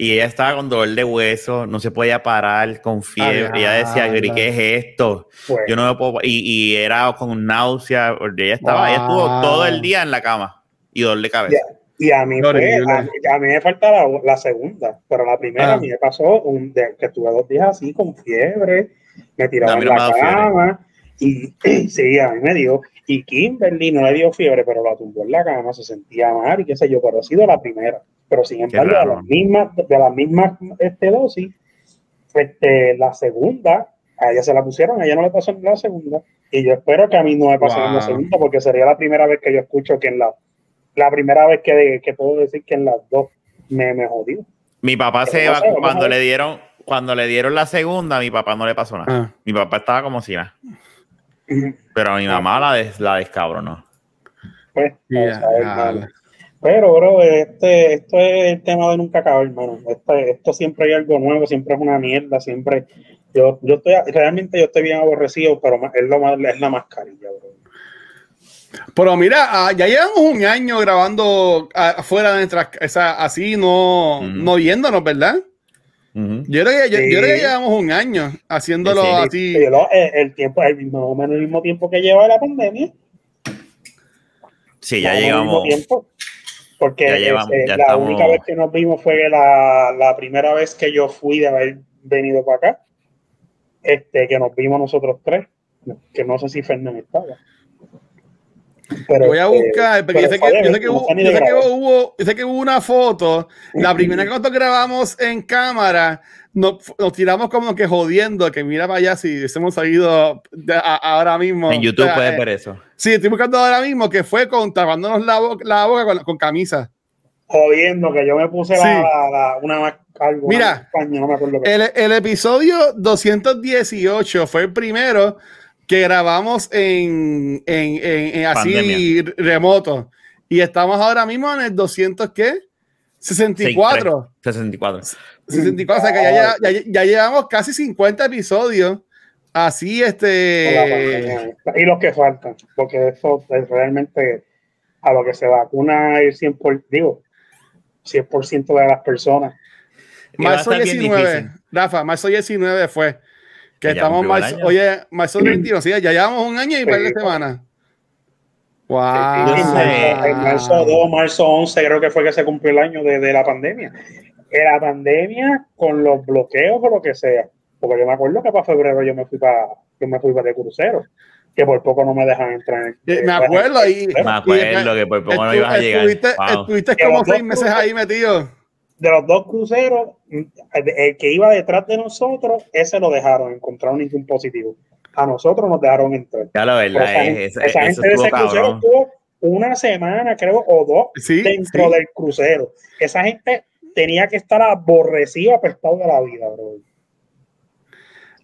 y ella estaba con dolor de hueso, no se podía parar, con fiebre. Ay, ella decía, ala. "¿Y ¿qué es esto? Pues, Yo no me puedo. Y, y era con náusea. porque Ella estaba, ella estuvo todo el día en la cama y dolor de cabeza. Y a mí, fue, a, mí- a mí me falta la, la segunda, pero la primera Ah. a mí me pasó un, de, que estuve dos días así con fiebre, me tiraba en la fiebre. cama y sí, a mí me dio. Y Kimberly no le dio fiebre, pero la tumbó en la cama, se sentía mal y qué sé yo, pero ha sido la primera. Pero sin embargo, de las mismas, de las mismas este, dosis, este, la segunda, a ella se la pusieron, a ella no le pasó en la segunda. Y yo espero que a mí no me pase en la Wow. segunda, porque sería la primera vez que yo escucho que en la la primera vez que, que puedo decir que en las dos me, me jodió. Mi papá se no va- cuando le dieron, cuando le dieron la segunda, a mi papá no le pasó nada. Ah. Mi papá estaba como si nada. Pero a mi mamá la, des, la descabronó. Pues, Ya, ya. Pero, bro, este, esto es el tema de nunca acabar, hermano. Este, esto siempre hay algo nuevo, siempre es una mierda, siempre. Yo, yo estoy, realmente yo estoy bien aborrecido, pero es, lo más, es la mascarilla, bro. Pero mira, ah, ya llevamos un año grabando ah, afuera de nuestras casas, así no, no viéndonos, ¿verdad? Yo creo, que, yo, Sí. yo creo que llevamos un año haciéndolo Sí, sí. así. El, el tiempo es el mismo, más o menos el mismo tiempo que lleva la pandemia. Sí, ya el llegamos. Porque Ya llevamos, este, ya la estamos- única vez que nos vimos fue la, la primera vez que yo fui de haber venido para acá. Este, que nos vimos nosotros tres. Que no sé si Fernando estaba. Pero, Voy a este, buscar, porque yo sé, que, yo, sé que hubo, yo sé que hubo, yo sé que hubo una foto, la primera que nosotros grabamos en cámara, nos, nos tiramos como que jodiendo, que mira para allá si hubiésemos salido de- a- ahora mismo. En YouTube O sea, puedes eh, ver eso. Sí, estoy buscando ahora mismo que fue con tapándonos la, boca- la boca con, con camisa. Jodiendo, que yo me puse Sí. la, la- la- una más algo, Mira, campaña, no me acuerdo. El, el episodio 218 fue el primero que grabamos en, en, en- en así Pandemia. remoto. Y estamos ahora mismo en el 200, ¿qué? 64. 64. 64, o sea que ya, ya, ya- ya llevamos casi 50 episodios así este. Y los que faltan, porque eso es realmente a lo que se vacuna el 100%, digo, 100% de las personas. Marzo estar bien 19, difícil. Rafa, marzo 19 fue. Que estamos año. oye, marzo 21, sí, ya llevamos un año y un par de semanas. Wow. En, marzo, en marzo 2, marzo 11, creo que fue que se cumplió el año de, de la pandemia. Eh, La pandemia con los bloqueos o lo que sea. Porque yo me acuerdo que para febrero yo me fui para yo me fui para de crucero, que por poco no me dejan entrar. en- Eh, me acuerdo ahí. Me acuerdo que por poco no ibas a llegar. Estuviste, Wow. estuviste como seis meses ahí metido. De los dos cruceros, el que iba detrás de nosotros, ese lo dejaron, encontraron ningún positivo. A nosotros nos dejaron entrar. Ya la verdad esa, es, gente- esa de ese crucero estuvo una semana, creo, o dos Sí, dentro sí. del crucero. Esa gente tenía que estar aborrecido, apestado de la vida, bro.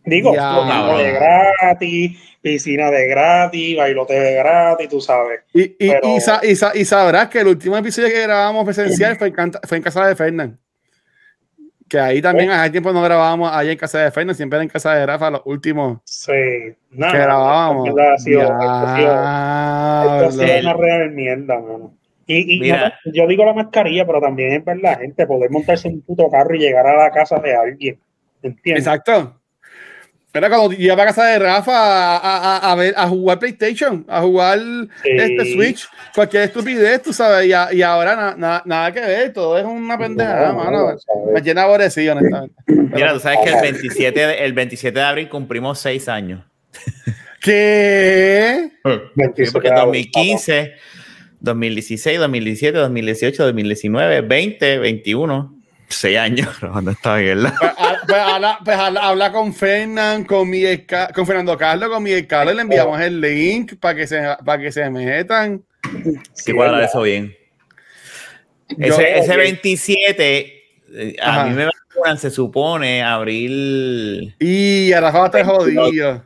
Digo, comida de gratis, piscina de gratis, bailote de gratis, tú sabes. Y, y, Pero- y, sa- y sa- y sabrás que el último episodio que grabamos presencial fue en, canta- fue en casa de Fernán. Que ahí también hace tiempo no grabábamos allá en casa de Fernán, siempre era en casa de Rafa, los últimos Sí, nada, que grabábamos. esto ha sido- esto ha sido Diablo. una real mierda, mano. Y, y no- yo digo la mascarilla, pero también es verdad, gente, poder montarse en un puto carro y llegar a la casa de alguien. ¿Entiendes? Exacto. Era cuando iba a casa de Rafa a, a- a- ver, a jugar PlayStation, a jugar Sí. este Switch, cualquier estupidez, tú sabes, y, a- y ahora na- na- nada que ver, todo es una pendejada, No, mano. no, ¿sabes? Me llena aborrecido, honestamente. Mira, tú sabes que el 27, de, el 27 de abril cumplimos seis años. ¿Qué? Sí, 27 porque de abril, 2015, 2016, 2017, 2018, 2019, 20, 21, seis años. Estaba bien, ¿verdad? Pues, a- pues, habla, pues, habla- habla con Fernan, con, Miguel con Fernando Carlos, con Miguel Carlos, le enviamos el link para que se, para que se metan. Sí, ¿verdad? eso bien. Yo- Ese, ese ok. 27, eh, a mí me vacunan, se supone, abril. Y a Rafa va a estar jodido.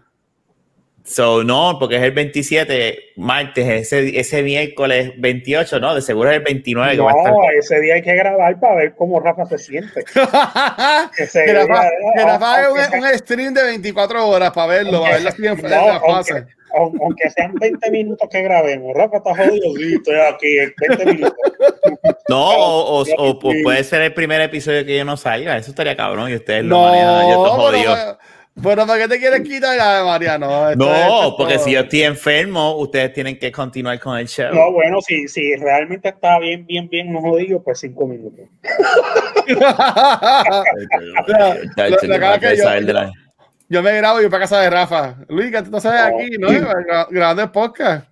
So, no, porque es el 27, martes, ese, ese miércoles 28, no, de seguro es el 29 que va a estar. No, ese día hay que grabar para ver cómo Rafa se siente. Ese que Rafa, día, que Rafa aunque un, un stream de 24 horas para verlo, para verlo así en No, fase. aunque, aun- aunque sean 20 minutos que grabemos, Rafa está jodido, sí, estoy aquí en 20 minutos. No, o, o- o pu- puede ser el primer episodio que yo no salga, eso estaría cabrón y ustedes lo No, manejan, yo te jodido. pero, pero ¿para qué te quieres quitar Mariano? Esto es- esto No, es porque todo. si yo estoy enfermo, ustedes tienen que continuar con el show. No, bueno, si, si realmente está bien, bien, bien, no jodido, pues 5 minutos. Yo me grabo y voy para casa de Rafa. Luis, que tú no sabes No. aquí, ¿no? Gra- Grabando el podcast.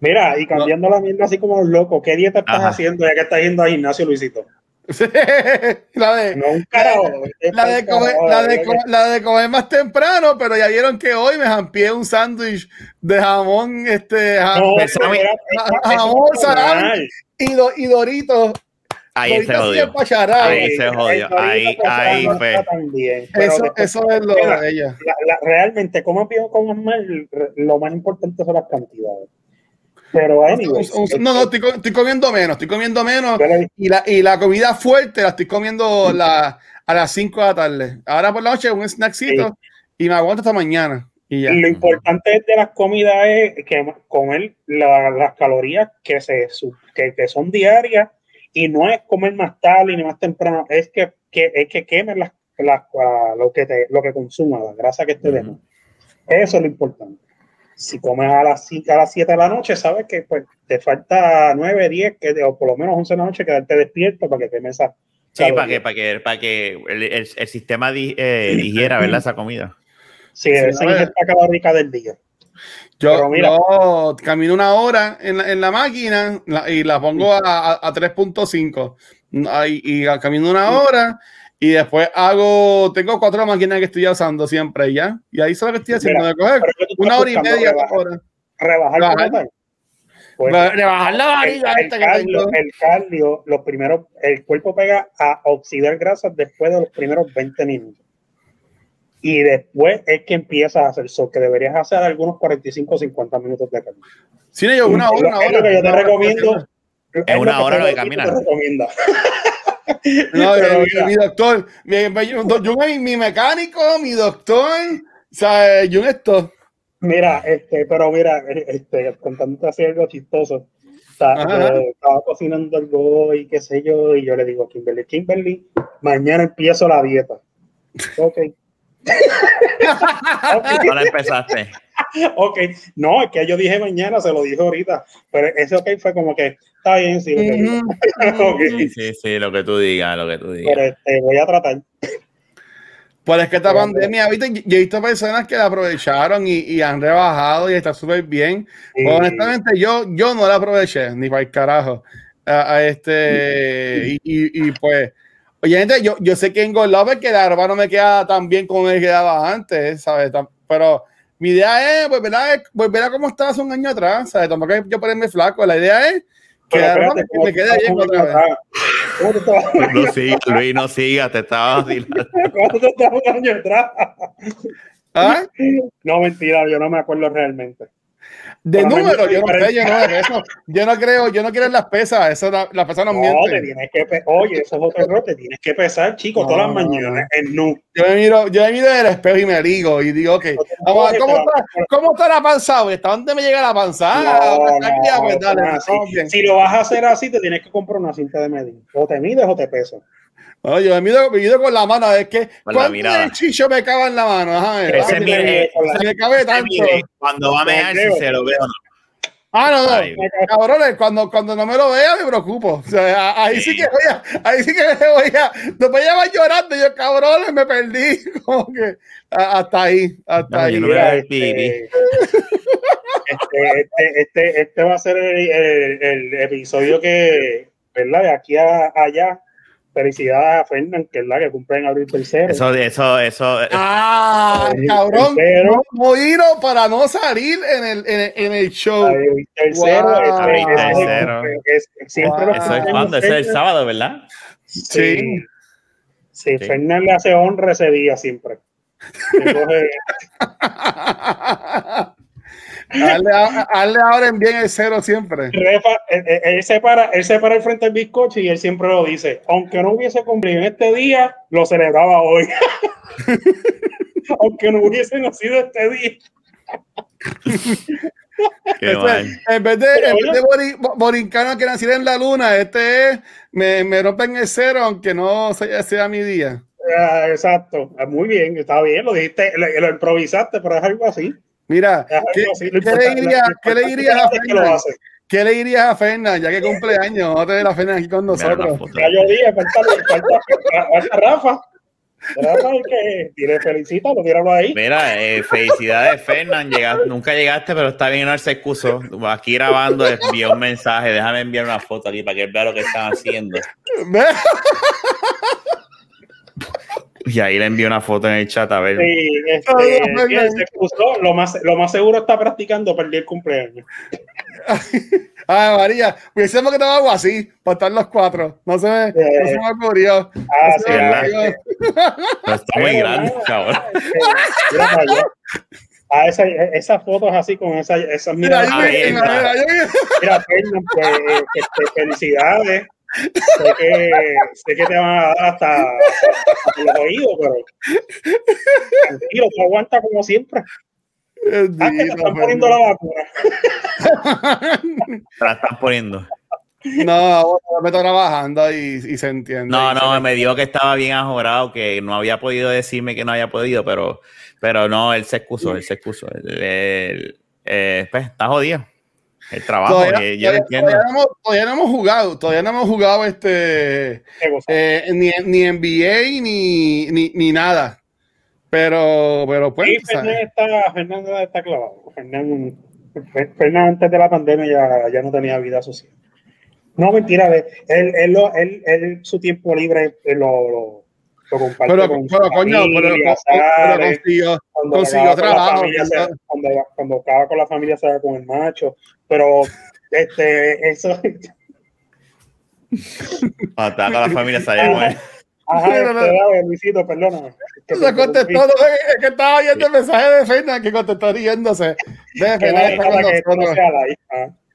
Mira, y cambiando la mierda así como los locos, ¿qué dieta estás Ajá. haciendo ya que estás yendo al gimnasio, Luisito? La de, No, un carajo. la de, comer, la, de co- la de comer más temprano, pero ya vieron que hoy me jampié un sándwich de jamón, este, jam- No, eso Sammy, era- eso es vamos, normal. salami. y, do- y Doritos. Ahí se jodió. Ahí se jodió. Ahí- ahí fue. Eso, eso es lo Mira, de ella. la- la- realmente, como como mal, lo más importante son las cantidades. Pero, un- no, no, estoy, co- estoy comiendo menos, estoy comiendo menos. Y la, y la comida fuerte la estoy comiendo la, a las 5 de la tarde. Ahora por la noche un snackcito y me aguanto hasta mañana. Y ya. Lo importante de las comidas es que comer la- las calorías que, se, que, que son diarias y no es comer más tarde ni más temprano, es que, que, es que quemes las, las- ah, lo, que te, lo que consuma, la grasa que te demos. Eso es lo importante. Si comes a las, cinco- a las 7 de la noche, sabes que pues, te falta 9, 10, que, o por lo menos 11 de la noche, quedarte despierto para que quemes esa. Sí, para que, para que, para que el, el- el sistema di- eh, digiera, ¿verdad? Esa comida. Sí, esa a ver. ingesta calórica del día. Yo, mira. yo camino una hora en la, en la máquina la- y la pongo a, a- a 3.5. Ahí- Y, y camino una hora y después hago, tengo cuatro máquinas que estoy usando siempre ya. Y ahí es lo que estoy haciendo, Mira, de coger Pero ¿qué tú una hora y media, Rebajar, horas. rebajar Rebajar. como tal. Pues, Re- Rebajar la el, barriga el esta que cardio, tengo. el cardio, los primeros, el cuerpo pega a oxidar grasas después de los primeros 20 minutos. Y después es que empiezas a hacer eso, que deberías hacer algunos 45 o 50 minutos de cardio. Sí, no, yo una hora, una Es lo hora. que yo te hora, recomiendo. Es una hora lo de te- caminar. te recomienda. No, Pero mi, mi doctor, mi, mi- yo- mi- mi mecánico, mi doctor, sea, yo esto. Mira, este, pero mira, este, contándote así algo chistoso. Está, estaba cocinando algo y qué sé yo, y yo le digo a Kimberly, Kimberly, mañana empiezo la dieta. Ok. Ahora empezaste. ok, no, es que yo dije mañana, se lo dije ahorita, pero ese ok fue como que está bien, sí, sí, sí, sí, lo que tú digas, lo que tú digas. Pero este, voy a tratar. Pues es que esta pandemia, ¿viste? yo he visto personas que la aprovecharon y, y han rebajado y está súper bien. honestamente, yo, yo no la aproveché, ni para el carajo. A, este, y, y, pues, oye, gente, yo, yo sé que en engordado que la ropa no me queda tan bien como me quedaba antes, ¿sabes? Pero mi idea es volver a, volver a como estaba hace un año atrás, ¿sabes? Tampoco yo ponerme flaco, la idea es que me quede bien otra vez. No sigas, Luis, no sigas, te estaba vacilando. ¿Cuánto estás un año atrás? ¿Ah? No, mentira, yo no me acuerdo realmente. De número, yo no sé, yo no, eso, yo no creo, yo no quiero las pesas, eso la, las pesas no, no mienten. tienes que, oye, eso es otro error, te tienes que pesar, chico, todas las mañanas, en nu. Yo me miro, yo me miro en el espejo y me digo, y digo, ok, vamos ¿cómo, está, ¿cómo está la panza? ¿Hasta dónde me llega la panza? pues, dale, si, lo vas a hacer así, te tienes que comprar una cinta de medir, o te mides o te pesas. Oye, me mido, me mido con la mano, es que cuando el chicho me cabe en la mano, ajá, Ese mire, se me cabe tanto. Cuando va a mear, si se lo veo no. Ah, no, no, cabrones, cuando, cuando no me lo vea me preocupo. O sea, ahí sí, que voy a, ahí sí que me voy a, después ya va llorando, yo cabrones, me perdí. Como que hasta ahí, hasta ahí. este, este, este, este, va a ser el, el, el episodio que, ¿verdad? De aquí a allá felicidades a Fernán, que es la que cumple en abril tercero. Eso, eso, eso. Ah, cabrón. Tercero. No para no salir en el, en el, en el show. Abril tercero. Wow. Es, tercero. Es, es, siempre wow. Eso es cuando, eso es el sábado, ¿verdad? Sí. Sí, sí. Fernán le hace honra ese día siempre. Entonces, Hazle, hazle ahora en bien el cero siempre. Refa, él, él, se para, él se para el frente del bizcocho y él siempre lo dice. Aunque no hubiese cumplido en este día, lo celebraba hoy. Aunque no hubiese nacido este día. En vez de, en vez de bori, borincano que naciera en la luna, este es, me, me rompen el cero aunque no sea, sea mi día. Ah, exacto, muy bien, está bien, lo dijiste, lo, lo improvisaste, pero es algo así. Mira, ¿qué, ¿qué, le, diría, ¿qué le dirías a Fernan? ¿Qué le dirías a Fernan, ya que cumpleaños? Vamos a tener a Fernan aquí con nosotros. Ya yo dije, falta, falta, Rafa. Rafa el que tiene felicita, lo tíralo ahí. Mira, eh, felicidades, Fernan. Llegaste, nunca llegaste, pero está bien, no se excuso. Aquí grabando, envió un mensaje. Déjame enviar una foto aquí para que él vea lo que están haciendo. Y ahí le envió una foto en el chat a ver. Sí, este, se excusó. Lo más, lo más seguro está practicando perder el cumpleaños. Ay, María, hubiésemos que algo así para estar los cuatro. No se me, eh, no se me ocurrió. Ah, no sí, ¿verdad? está muy grande, cabrón. Ah, esa, esas fotos así con esa, esas miradas. Mira, mira, mira, mira, pues, este, felicidades sé, que, sé que te van a dar hasta, hasta los oídos, pero tranquilo, tú aguantas como siempre. Ah, que te están poniendo la vacuna. Te la están poniendo. No, me estoy trabajando y, y, se entiende. No, no, me dijo que estaba bien ajorado, que no había podido decirme que no había podido, pero, pero no, él se excusó, él se excusó. Él, él, eh, pues está jodido. El trabajo, todavía, yo todavía, entiendo. Todavía no, hemos, todavía no, hemos, jugado, todavía no hemos jugado este eh, ni, ni NBA ni, ni, ni, nada. Pero, pero pues. Sí, Fernández está, Fernández está clavado. Fernández, Fernández, antes de la pandemia ya, ya no tenía vida social. No, mentira, él, él, él, él, él su tiempo libre lo, lo lo comparte pero, con pero, coño, pero, pero, consiguió, consiguió trabajo. Se, cuando, cuando acaba con la familia se va con el macho, pero este, eso. Cuando con la familia se va con él. Ajá, no, no, este, Luisito, perdóname. Que se contestó, es que estaba oyendo el mensaje de Fernan que contestó riéndose. De Fernan está con nosotros.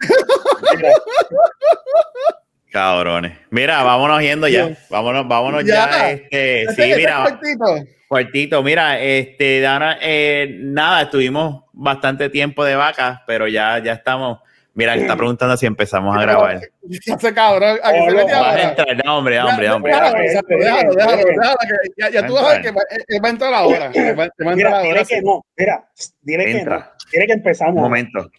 Cabrones. Mira, vámonos yendo ya. Vámonos, vámonos ya. Ya. este, sí, mira, cortito. cortito. Mira, este, Dana, eh, nada, estuvimos bastante tiempo de vacas, pero ya, ya estamos. Mira, está preguntando si empezamos a grabar. Ya se cabrón. ¿A que se mete no, Vas a ahora? entrar, no, hombre, hombre, Ya, hombre. Déjalo, déjalo, déjalo, Ya, ya tú vas a ver que va, va a entrar ahora. Mira, ahora. dile que no. Mira, dile que no. Entra. Dile que empezamos. Un momento.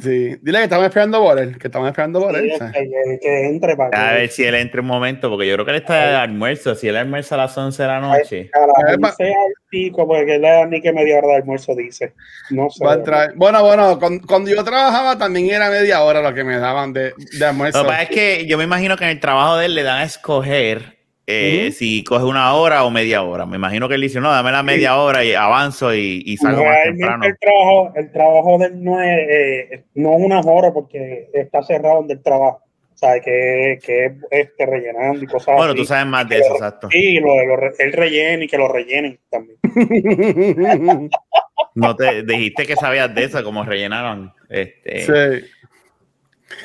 Sí, dile que estamos esperando por él, que estamos esperando por él. Dile ¿sabes? que, que- que entre para A ver si él entra un momento, porque yo creo que él está de almuerzo. Si él almuerza a las 11 de la noche. a las Eh, va- 11 al pico, porque le da ni que media hora de almuerzo, dice. No sé. Va a entrar. Bueno, bueno, cuando, cuando yo trabajaba también era media hora lo que me daban de, de almuerzo. Lo que pasa es que yo me imagino que en el trabajo de él le dan a escoger eh, si coge una hora o media hora. Me imagino que él dice, no, dame la media hora y avanzo y, y salgo más temprano. el trabajo, el trabajo de él no es, eh, no es una hora porque está cerrado donde él trabaja. O sea, que, que es este, rellenando y cosas Bueno, así. tú sabes más de eso, exacto. Sí, lo, lo re- él rellena y que lo rellenen también. No te dijiste que sabías de eso, como rellenaron. Este, sí.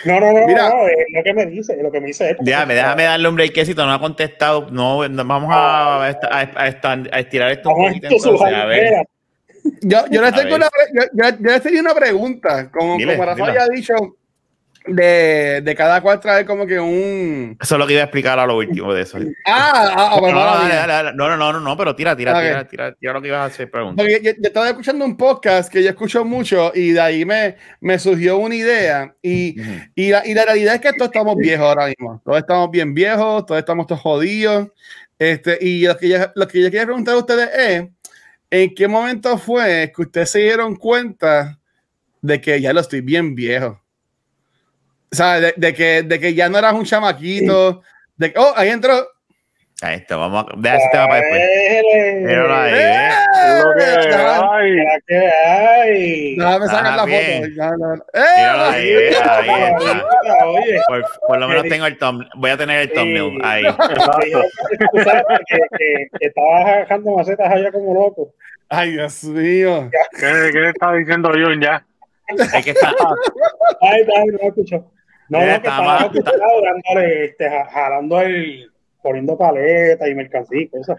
No, no, no, Mira. no, es lo que me dice, es lo que me dice él. Déjame, déjame darle un breakcito, no ha contestado. No, no, vamos a, a, a- a estirar esto un poquito esto, entonces. A ver. Yo, yo les tengo una, yo, yo- yo les tenía una pregunta, como, Dile, como Rafa dila. había dicho, de, de cada cual traer como que un... Eso es lo que iba a explicar a lo último de eso. Ah, ah, ah, bueno, no, dale, dale, dale. no, no, no, no, no, pero tira, tira, Ok. tira, tira, tira lo que ibas a hacer, pregunta. Yo, yo estaba escuchando un podcast que yo escucho mucho y de ahí me, me surgió una idea y, y, la, y la realidad es que todos estamos viejos ahora mismo. Todos estamos bien viejos, todos estamos todos jodidos. Este, y lo que, yo, lo que yo quería preguntar a ustedes es, ¿en qué momento fue que ustedes se dieron cuenta de que ya lo estoy bien viejo? O sea, de, de que, de que ya no eras un chamaquito. De que, oh, ahí entró. Ahí está, vamos a dejar ese tema para después. Míralo ahí, ¡Eh! lo que Déjame- hay, la que hay. Déjame sacar Ah, la bien. foto. Míralo ¡Eh! ahí, ¿eh? ahí está. Oye, Por, por lo menos tengo el thumbnail. Voy a tener el thumbnail ahí. tú sabes que, que, que estaba bajando macetas allá como loco. Ay, Dios mío. ¿Qué, qué está diciendo Jun ya? Es que está, Ay, ay, no escucho. No, no, que estaba dándole, este, ja- jalando el, poniendo paletas y mercancía y cosas.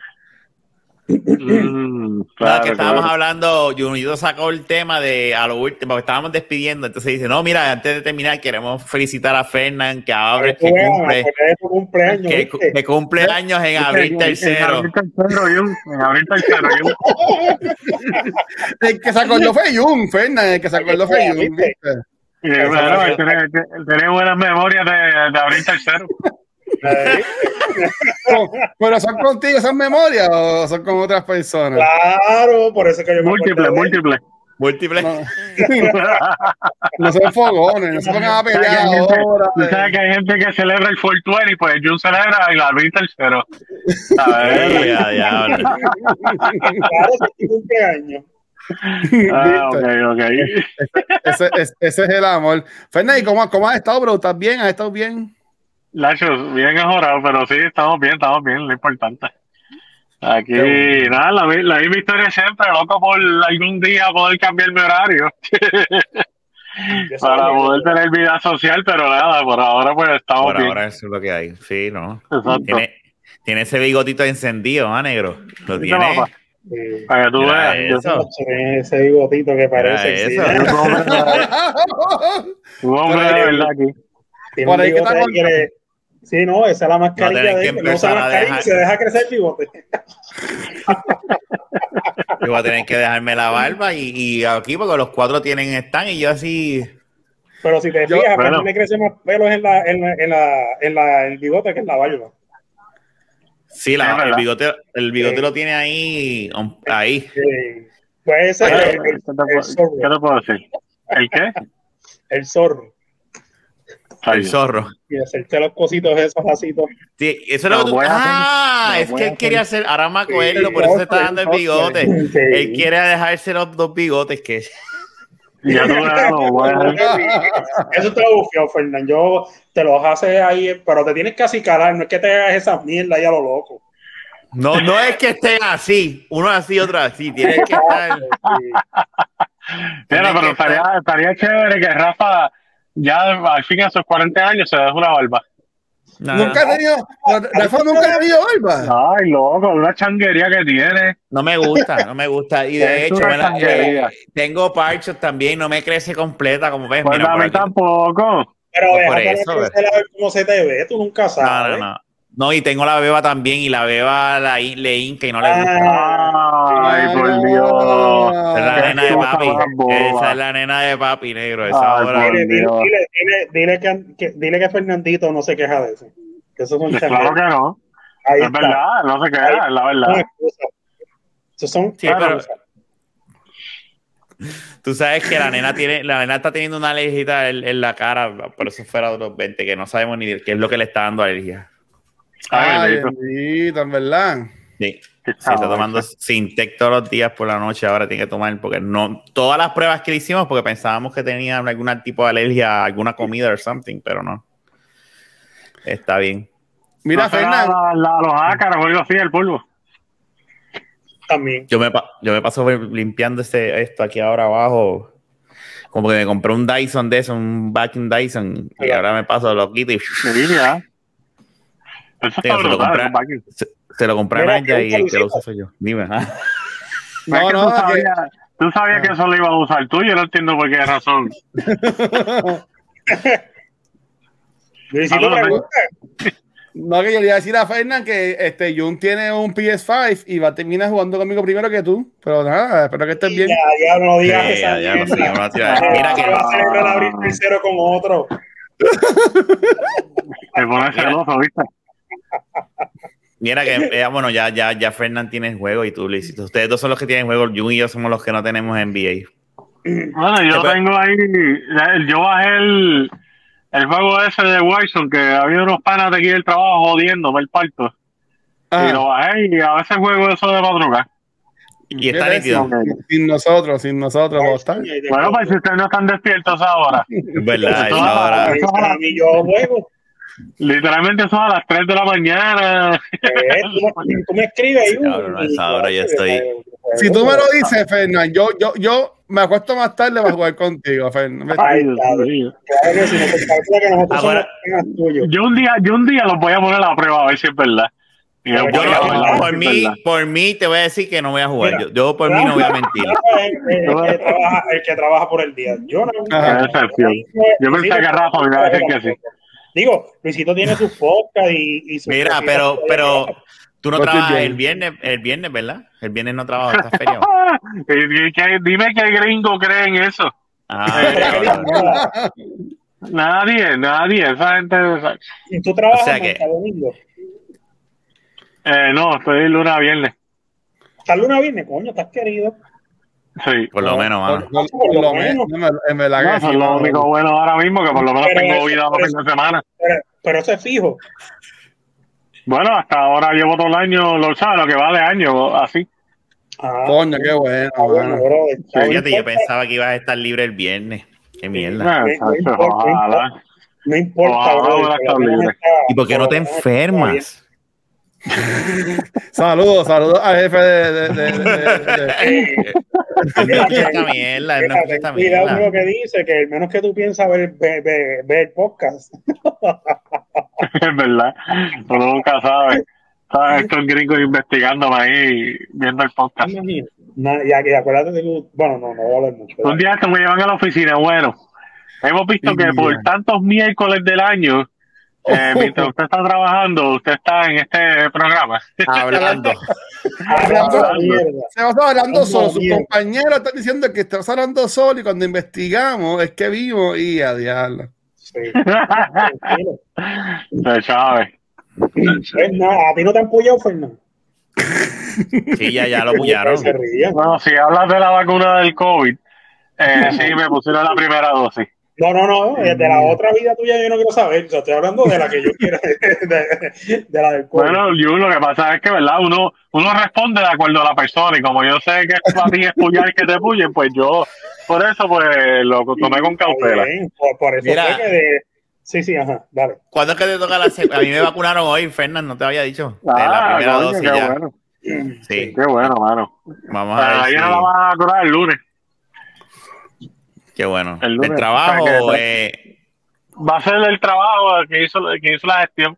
Mm, No, claro, que estábamos claro. hablando, Junito sacó el tema de a lo último, porque estábamos despidiendo, entonces dice, no, mira, antes de terminar queremos felicitar a Fernán, que ahora que cumple, cumpleaños, que, ¿viste? que cumple años en abril En tercero. abril tercero, Jun. En abril tercero, Jun. El que se acordó fue Jun, Fernan, el que se acordó fue Jun. Tiene buenas memorias de, de abril tercero. Eh, Pero son contigo esas memorias o son con otras personas. Claro, por eso que yo me Múltiple, múltiple. Múltiples. No, no son fogones, no se pongan a pelear hay gente- ahora. Tú sabes que hay gente que celebra el 420 pues Jun celebra el abril tercero. A Sí, ver. ya, diablo. Claro, es cumpleaños. Ah, ok, ok. Ese, ese- ese es el amor. Fernan, ¿y cómo, cómo has estado, bro? ¿Estás bien? ¿Has estado bien? Lacho, bien mejorado, pero sí, estamos bien, estamos bien, lo importante. Aquí, nada, la, la misma historia siempre, loco por algún día poder cambiar mi horario para sabía poder tener vida social, pero nada, por ahora pues estamos Por bien. ahora eso es lo que hay. Sí, ¿no? Exacto. Tiene, tiene ese bigotito encendido, ¿ah, negro? Lo tiene. Sí. Para que tú Mira veas. eso. Ese bigotito que parece. eso. sí, un hombre de- un hombre de verdad aquí. Tiene Por un ahí que bigote está Sí, no, esa es la mascarilla tener de que él. que No usa empezar a mascarilla dejar- y se deja crecer el bigote. Yo voy a tener que dejarme la barba y, y aquí porque los cuatro tienen stand y yo así. Pero si te Yo- fijas, bueno. a mí me crecen más pelos en la, en la, en la, en la, en el bigote que en la barba. Sí, la- el bigote, el bigote Sí. lo tiene ahí, ahí. Sí. Pues ese ¿Qué es el, el- puedo- el zorro. ¿Qué te puedo decir? ¿El qué? El zorro. Ay, El zorro. Y hacerte los cositos esos así. todos. Sí, eso es lo Lo que tú. hacer. Ah, Lo es que él quería hacer. Ahora me acuerdo, Sí, por eso se está dando el bigote. Él quiere dejarse los dos bigotes que. Ya lo a dejar. Eso está bufiado, Fernán. Yo te los hace ahí, pero te tienes que acicalar. No es que te hagas esas mierdas ahí a lo loco. No, no es que estén así, uno así, otro así. Tiene que estar. Mira, pero estaría, estaría chévere que Rafa ya al fin a sus 40 años se deje una barba. Nunca ha tenido. Rafa nunca ha tenido barba. Ay, loco, una changuería que tiene. no me gusta, no me gusta. Y de hecho, eh, tengo parchos también, no me crece completa, como ves. Pues mira, a mí tampoco. Pero Pues por eso, ver cómo se te ve, tú nunca No, sabes. no, no. No, y tengo la beba también, y la beba la, in- le hinca y no le Ah, gusta. Ay, por Dios. Esa es la nena de papi. Esa es la nena de papi negro. Esa Ay, hora. Dile, dile, dile, dile, dile que, que- dile que Fernandito no se queja de eso. Que eso son Pues Claro que no. Ahí Es está. verdad, no se queda, es la verdad. Esos son Sí, pero-. Tú sabes que la nena tiene, la nena está teniendo una alergia en, en la cara, por eso fuera de los 20, que no sabemos ni qué es lo que le está dando alergia. Ay, Ay, bendito. bendito, en verdad. Sí. Qué Sí, está tomando Sintec todos los días por la noche, ahora tiene que tomar, porque no, todas las pruebas que le hicimos, porque pensábamos que tenía algún tipo de alergia a alguna comida o something, pero no. Está bien. Mira, No la- la- los ácaros o algo así, el polvo. También. Yo me, yo me paso limpiando este, esto aquí ahora abajo. Como que me compré un Dyson de eso, un vacuum Dyson, y ahora me paso, lo quito y Mira. Eso Sí, se lo compré. Se, lo compré a Naya y el que lo usa soy yo. Dime, ah. No, que no, tú que- sabías, tú sabías que eso lo iba a usar tú, yo no entiendo por qué razón. No, que yo le iba a decir a Fernán que este Jun tiene un PS5 y va a terminar jugando conmigo primero que tú. Pero nada, espero que estés bien. Ya, ya no digas Sí, esa ya, ya, no no Ah. Mira que va a celebrar abrir tercero con otro. Te pones celoso, ¿viste? Mira que, eh, bueno, ya, ya, ya Fernán tiene el juego y tú, Luisito. Ustedes dos son los que tienen juego, Jun y yo somos los que no tenemos NBA. Bueno, yo tengo ahí, yo bajé el, el juego ese de Wilson, que había unos panas de aquí del trabajo jodiéndome el parto. Ah, Y lo bajé y a veces juego eso de madrugada. Y está ¿qué nítido. Sin nosotros, sin nosotros. Bueno, pues si ustedes no están despiertos ahora, Es verdad, Eso- esa hora. eso- A mí yo juego. Literalmente son a las 3 de la mañana. Eh, tú, me- tú me escribes ahí. cabrón, a esa hora yo estoy- Si tú me lo dices, Fernán, yo, yo, yo me acuesto más tarde para jugar contigo, Fernán. Ay, claro. Claro que que Ahora- somos. Yo un día, yo un día los voy a poner a la prueba a ver si es verdad. Yo Yo por, mí, por mí te voy a decir que no voy a jugar. Mira. Yo, yo por mí no voy a mentir. El, el- el que trabaja, el que trabaja por el día. Yo no. Ajá. Yo pensé que Rafa me iba a decir que sí. Digo, Luisito tiene sus podcasts y, y sus Mira, pero, pero tú no trabajas el viernes, el viernes, ¿verdad? El viernes no trabajas, estás feriado. Dime qué gringo cree en eso. Ah. Nadie, nadie. Esa gente. Y tú trabajas O sea que- hasta domingo. Eh, no, estoy lunes a viernes. Hasta lunes a viernes, coño, estás querido. Sí. por lo menos, mano. Por, Por lo lo menos. menos, en verdad No, que eso es lo único bueno ahora mismo, que por lo menos Pero tengo eso- vida los pero fines de semana. Pero, pero eso es fijo. Bueno, hasta ahora llevo todo el año, lo sabes, lo que va de año, así. Ah, Coño, qué bueno, ah, bueno, bro, yo pensaba que ibas a estar libre el viernes. Qué mierda. No importa, no ojalá. No importa, Ojalá bro. hubiera estado libre. ¿Y por qué no te enfermas? Saludos, saludos al jefe de. de, de, de- Cuidado lo que dice, que el menos que tú piensas ver, ver, ver, ver el podcast. Es verdad. Uno nunca sabe. Sabes, estos gringos investigándome ahí, viendo el podcast. Imagínate. No, que acuérdate de que, bueno, no, no voy a hablar mucho. Un día que me llevan a la oficina, bueno, hemos visto que por tantos miércoles del año, eh, mientras usted está trabajando, usted está en este programa. Hablando. Hablando. Se va hablando Hablando solo. Sus compañeros están diciendo que estás hablando solo y cuando investigamos es que vimos y a diablo. Sí. Tranquilo. Se sabe. Pues nada, a ti no te han puyado, Fernando. Sí, ya, ya lo pullaron. Bueno, si hablas de la vacuna del COVID, eh, sí, me pusieron la primera dosis. No, no, no, de la otra vida tuya yo no quiero saber. O sea, estoy hablando de la que yo quiero, de, de la del COVID. Bueno, yo lo que pasa es que, ¿verdad? Uno, uno responde de acuerdo a la persona y como yo sé que es para ti es pullar que te pullen, pues yo, por eso, pues lo tomé con cautela. bien, Por, por eso Mira. fue que de... Sí, sí, ajá, dale. ¿Cuándo es que te toca la segunda? A mí me vacunaron hoy, Fernán, no te había dicho. De la Ah, primera coño, dosis qué ya. bueno. Sí, Qué bueno, mano. vamos a ver. ella si- no la van a curar el lunes. Qué bueno. el lunes, ¿El trabajo o sea, eh, va a ser el trabajo que hizo, que hizo la gestión.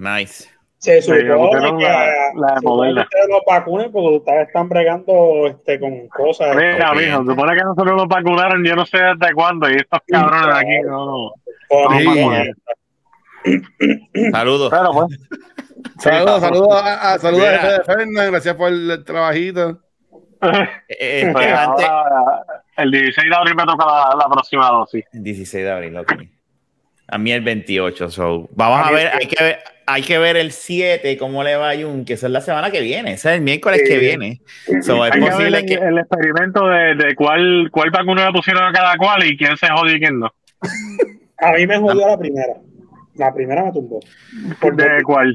Nice. Se supone que, la- ustedes los vacunen porque ustedes están bregando este, con cosas. Mira, mijo, se supone que nosotros nos vacunaron, yo no sé desde cuándo, y estos cabrones de aquí, no, no. Sí. Saludos. Pero pues, Saludos, saludos a, a- saludos a Fernández, gracias por el trabajito. Eh, antes, ahora, el 16 de abril me toca la, la próxima dosis. 16 de abril, ok. A mí el 28. So, vamos A ver, el hay que ver, hay que ver el 7, cómo le va a Jun, que esa es la semana que viene, ese es el miércoles Sí. que viene. So, es Hay que ver posible el, que. el experimento de, de cuál, cuál vacuna le pusieron a cada cual y quién se jodió y quién no. A mí me jodió la primera. La primera me tumbó. Por ¿De cuál?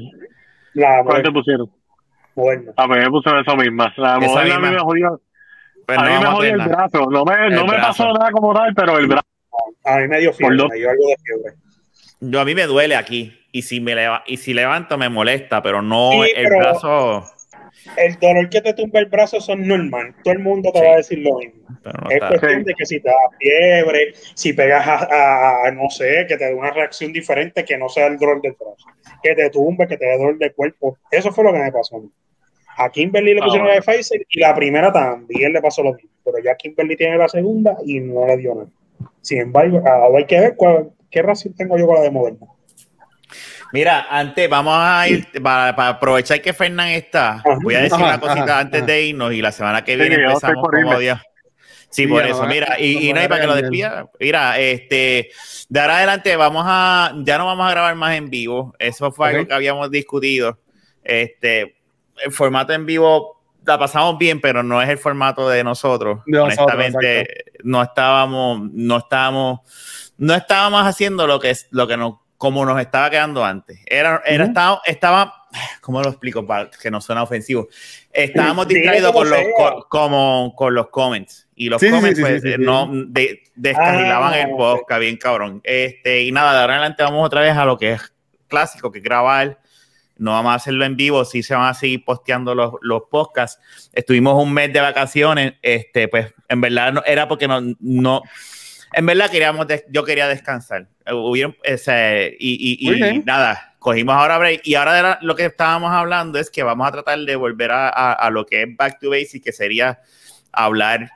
la ¿Cuál te pusieron? Moderna. A mí me pusieron eso misma. La moderna a mí me jodió. Pues a no mí me jodió el brazo. No me, no me brazo. pasó nada como tal, pero el brazo. A mí me dio fiebre, Por dos. me dio algo de fiebre. Yo a mí me duele aquí. Y si me leva- y si levanto me molesta, pero no Sí, el pero- brazo. El dolor que te tumba el brazo son normal. Todo el mundo te Sí. va a decir lo mismo. No es cuestión Sí. de que si te da fiebre, si pegas a, a- no sé, que te dé una reacción diferente que no sea el dolor del brazo, que te tumbe, que te dé dolor de cuerpo. Eso fue lo que me pasó a mí. A Kimberly le Ah, pusieron bueno. la de Pfizer y la primera también le pasó lo mismo, pero ya Kimberly tiene la segunda y no le dio nada. Sin embargo, ahora hay que ver cuál, qué relación tengo yo con la de Moderna. Mira, antes vamos a ir para, para aprovechar que Fernán está. Voy a decir Ajá, una cosita ajá, antes ajá. de irnos y la semana que viene empezamos como. Dios. Sí, Sí, por eso. Mira, y, no y no hay para que lo despida. Mira, este, de ahora adelante vamos a, ya no vamos a grabar más en vivo. Eso fue algo que habíamos discutido. Este, el formato en vivo la pasamos bien, pero no es el formato de nosotros. De nosotros, Honestamente, no estábamos, no estábamos, no estábamos haciendo lo que es, lo que nos, como nos estaba quedando antes. Era, era, Ujú. estaba, estaba, ¿cómo lo explico para que no suena ofensivo? Estábamos distraídos con los, con, como, con los comments. Y los Sí, comments sí, pues, sí. no de- descarrilaban Ah, el podcast, bien cabrón. Este, y nada, de ahora en adelante vamos otra vez a lo que es clásico, que es grabar. No vamos a hacerlo en vivo, sí se van a seguir posteando los, los podcasts. Estuvimos un mes de vacaciones, este, pues en verdad no, era porque no, no, en verdad queríamos, yo quería descansar. Eh, Hubieron, ese, y, nada, cogimos ahora break. Y ahora de la- lo que estábamos hablando es que vamos a tratar de volver a, a- a lo que es back to basic, que sería hablar,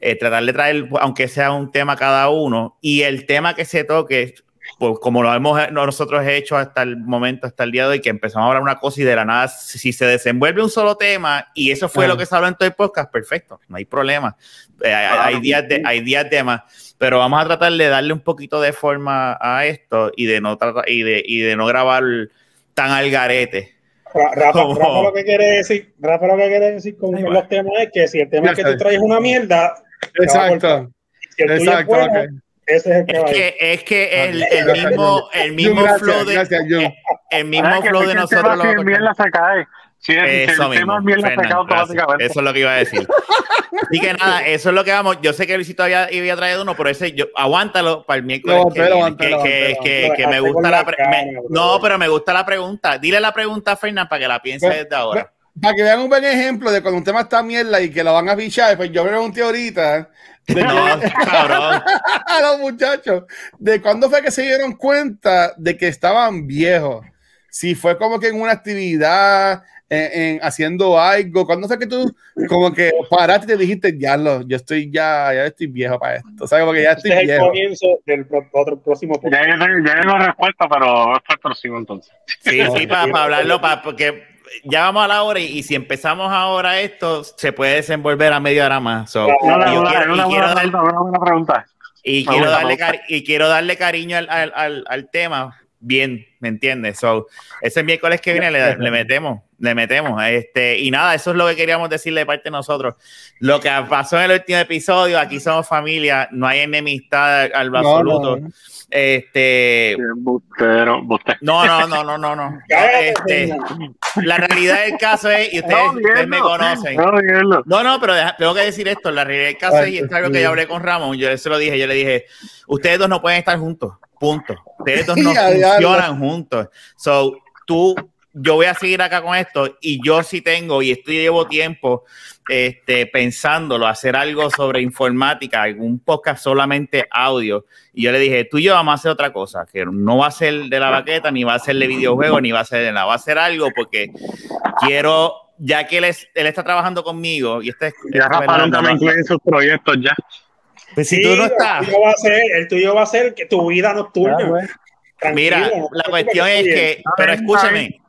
eh, tratar de traer, aunque sea un tema cada uno, y el tema que se toque, pues, como lo hemos nosotros hecho hasta el momento, hasta el día de hoy, que empezamos a hablar una cosa y de la nada, si se desenvuelve un solo tema, y eso fue lo que se habló en todo el podcast, perfecto, no hay problema. Eh, hay, días de, hay días de más, pero vamos a tratar de darle un poquito de forma a esto y de no tratar, y de, y de no grabar tan al garete. Ra- Rafa, Como- Rafa lo que quiere decir, Rafa lo que quiere decir con los temas es que si el tema Ya que tú traes es una mierda, Exacto, si el exacto. bueno, ok. Ese es el que Es que, es que el, mismo, el mismo gracias, flow de, gracias, Jun. el mismo que- flow de nosotros lo si vamos es a mierda se cae. Si, es, si Eso el mismo, Fernan. Eso es lo que iba a decir. Así que nada, eso es lo que vamos. Yo sé que Luisito había, había traído uno, pero ese yo aguántalo para el miércoles que, viene, aguanté, que, que, que, lo me gusta la la pre- cara, me- bro. No, pero me gusta la pregunta. Dile la pregunta a Fernan para que la piense Pues, desde ahora. Para que vean un buen ejemplo de cuando un tema está mierda y que lo van a fichar, pues yo pregunté ahorita No, cabrón. a los muchachos de cuándo fue que se dieron cuenta de que estaban viejos. Si fue como que en una actividad, en, en haciendo algo, cuándo fue que tú como que paraste y te dijiste, ya lo, yo estoy ya, ya estoy viejo para esto, o sea, como que ya Este estoy es el comienzo del pro- otro próximo Ya tengo, ya tengo respuesta, pero es para el próximo entonces. Sí, sí, para, hablarlo, para, porque ya vamos a la hora y, y si empezamos ahora esto, se puede desenvolver a media hora más. So, y quiero buena pregunta. Y quiero, darle cari- y quiero darle cariño al, al, al, al tema bien, ¿me entiendes? So, ese miércoles que viene le, le metemos, le metemos. Este, y nada, eso es lo que queríamos decirle de parte de nosotros. Lo que pasó en el último episodio, aquí somos familia, no hay enemistad al No, absoluto. no. Este, Bustero, bustero. no, no, no, no, no, no. Este, la realidad del caso es, y ustedes, No, ustedes me conocen. No. No, no, pero deja- tengo que decir esto. La realidad del caso es, y Ay, es algo que yo hablé con Ramón, yo se lo dije, yo le dije, ustedes dos no pueden estar juntos, punto. Ustedes dos no funcionan juntos. So, tú yo voy a seguir acá con esto y yo sí tengo y estoy llevo tiempo este, pensándolo, hacer algo sobre informática, algún podcast solamente audio. Y yo le dije, tú y yo vamos a hacer otra cosa, que no va a ser de la baqueta, ni va a ser de videojuegos, ni va a ser de nada, va a ser algo porque quiero, ya que él, es- él está trabajando conmigo y este es... Ya este Rafa nunca me incluye en sus proyectos ya. Pues si Sí, tú no el estás... tuyo va a ser, el tuyo va a ser que tu vida nocturna. Güey. Tranquilo, Mira, no la cuestión es que, pero escúchame,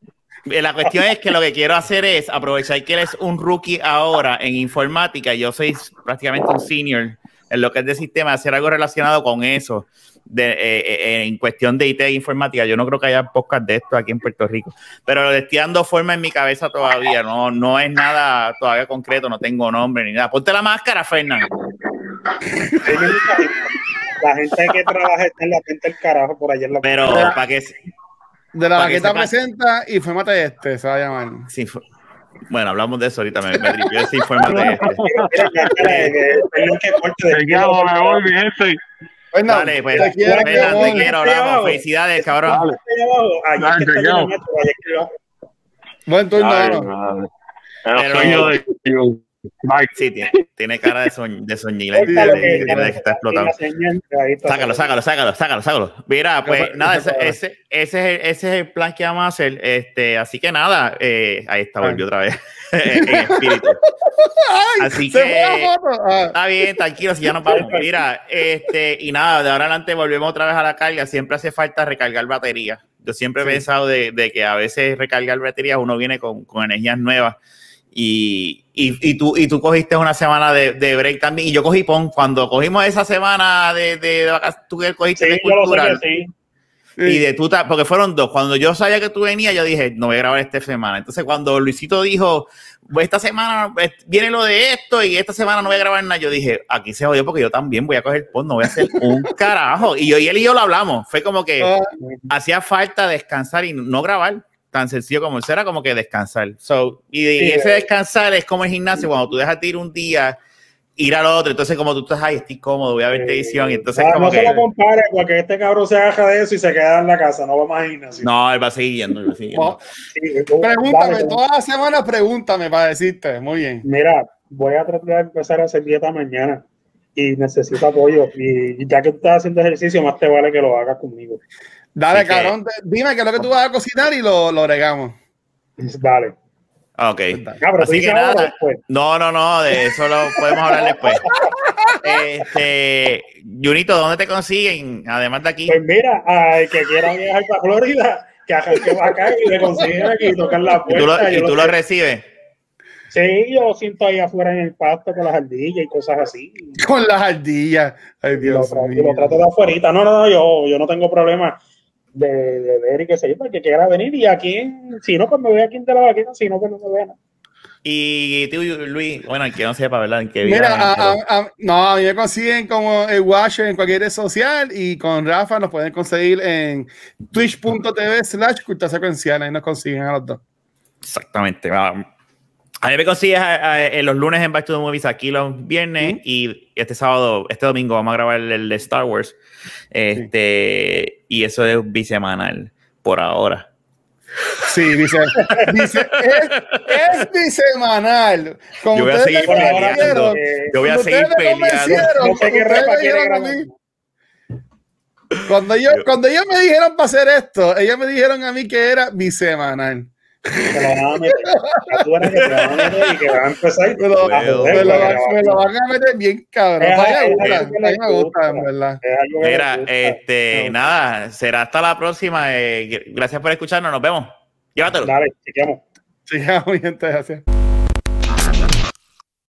la cuestión es que lo que quiero hacer es aprovechar que él es un rookie ahora en informática, yo soy prácticamente un senior en lo que es de sistema, hacer algo relacionado con eso, de, eh, eh, en cuestión de IT e informática. Yo no creo que haya podcast de esto aquí en Puerto Rico, pero le estoy dando forma en mi cabeza todavía, no, no es nada todavía concreto, no tengo nombre ni nada. Ponte la máscara, Fernando. La gente que trabaja está en la gente del carajo por allá en la Pero para que... De la baqueta presenta y fórmate este, se va a llamar. sí, fue- bueno, hablamos de eso ahorita, me, me tripió ese informe de este. Dale, pues, te quiero, te hablamos. amo. Felicidades, cabrón. Dale. Buen turno. Pero- Bye. Sí, tiene, tiene cara de, soñ, de que- de- de que está está. Sácalo, sácalo, sácalo, sácalo, sácalo. Mira, pues nada, ese ese, es el, ese es el plan que vamos a hacer. Este, así que nada, eh, ahí está, volvió otra vez en espíritu. Así que. Ah, está bien, tranquilo, si ya nos vamos. Mira, este, y nada, de ahora adelante volvemos otra vez a la carga. Siempre hace falta recargar baterías. Yo siempre he Sí. pensado de, de que a veces recargar baterías uno viene con, con energías nuevas. Y, y, y tú, y tú cogiste una semana de, de break también. Y yo cogí PON. Cuando cogimos esa semana de, de, de vacaciones, tú que cogiste Sí, de yo lo sé cultural. que sí. Y de tú, porque fueron dos. Cuando yo sabía que tú venías, yo dije, no voy a grabar esta semana. Entonces, cuando Luisito dijo, "Pues esta semana eh, viene lo de esto y esta semana no voy a grabar nada, yo dije, aquí se jodió porque yo también voy a coger pon, no voy a hacer un carajo. Y yo y él y yo lo hablamos. Fue como que ah, hacía falta descansar y no grabar. Tan sencillo como eso era como que descansar. So, y, ese descansar es como el gimnasio, cuando tú dejas de ir un día, ir al otro. Entonces, como tú estás ahí, estoy cómodo, voy a ver televisión. Y entonces, ah, como no que. se lo compare porque este cabrón se agarra de eso y se queda en la casa, no vamos a gimnasio. No, él va a seguir yendo. él va a seguir yendo. no, Sí, tú- Pregúntame, dale, toda la semana pregúntame para decirte. Muy bien. Mira, voy a tratar de empezar a hacer dieta mañana y necesito apoyo. Y ya que tú estás haciendo ejercicio, más te vale que lo hagas conmigo. Dale, Así que- cabrón, dime qué es lo que tú vas a cocinar y lo, lo regamos. Vale. Ok. Cabrón, Así ¿tú que ahora o nada. después? No, no, no, de eso lo podemos hablar después. Este, Junito, ¿dónde te consiguen? Además de aquí. Pues mira, al que quiera viajar para Florida, que para acá y me consiguen aquí y tocan la Y tú lo, puerta. y tú lo- lo recibes. Sí, yo lo siento ahí afuera en el pasto con las ardillas y cosas así. Con las ardillas. Ay, Y lo, Dios mío. lo trato de afuera. No, no, no, yo, yo no tengo problema de, de ver y que se yo, el que quiera venir. Y aquí, en- si no, pues me voy aquí de la vaqueta, si no, pues no me vean. Y tú, Luis, bueno, el que no sepa, ¿verdad? En qué Mira, viaje, a, pero- a- a- no, a mí me consiguen como el Watcher en cualquier red social y con Rafa nos pueden conseguir en twitch.tv slash cultura secuencial. Ahí nos consiguen a los dos. Exactamente. va. A mí me consigues a- a- en los lunes en Back to the Movies, aquí los viernes y este sábado, este domingo vamos a grabar el de Star Wars. Este, Y eso es bisemanal por ahora. Sí, dice, dice es, es bisemanal. Como Yo voy a seguir peleando. Eh, Yo voy a cuando seguir peleando. cuando Yo- cuando ellos me dijeron para hacer esto, ellos me dijeron a mí que era bisemanal. Te lo van a meter. Que te lo van a meter y que van a empezar Me lo, a joder. me lo porque van- no- me lo van a meter bien cabrón. Me gusta, me en verdad. Mira, este, No. nada, será hasta la próxima. eh, gracias por escucharnos, nos vemos. Llévatelo. Dale, chequeamos. Gente, gracias.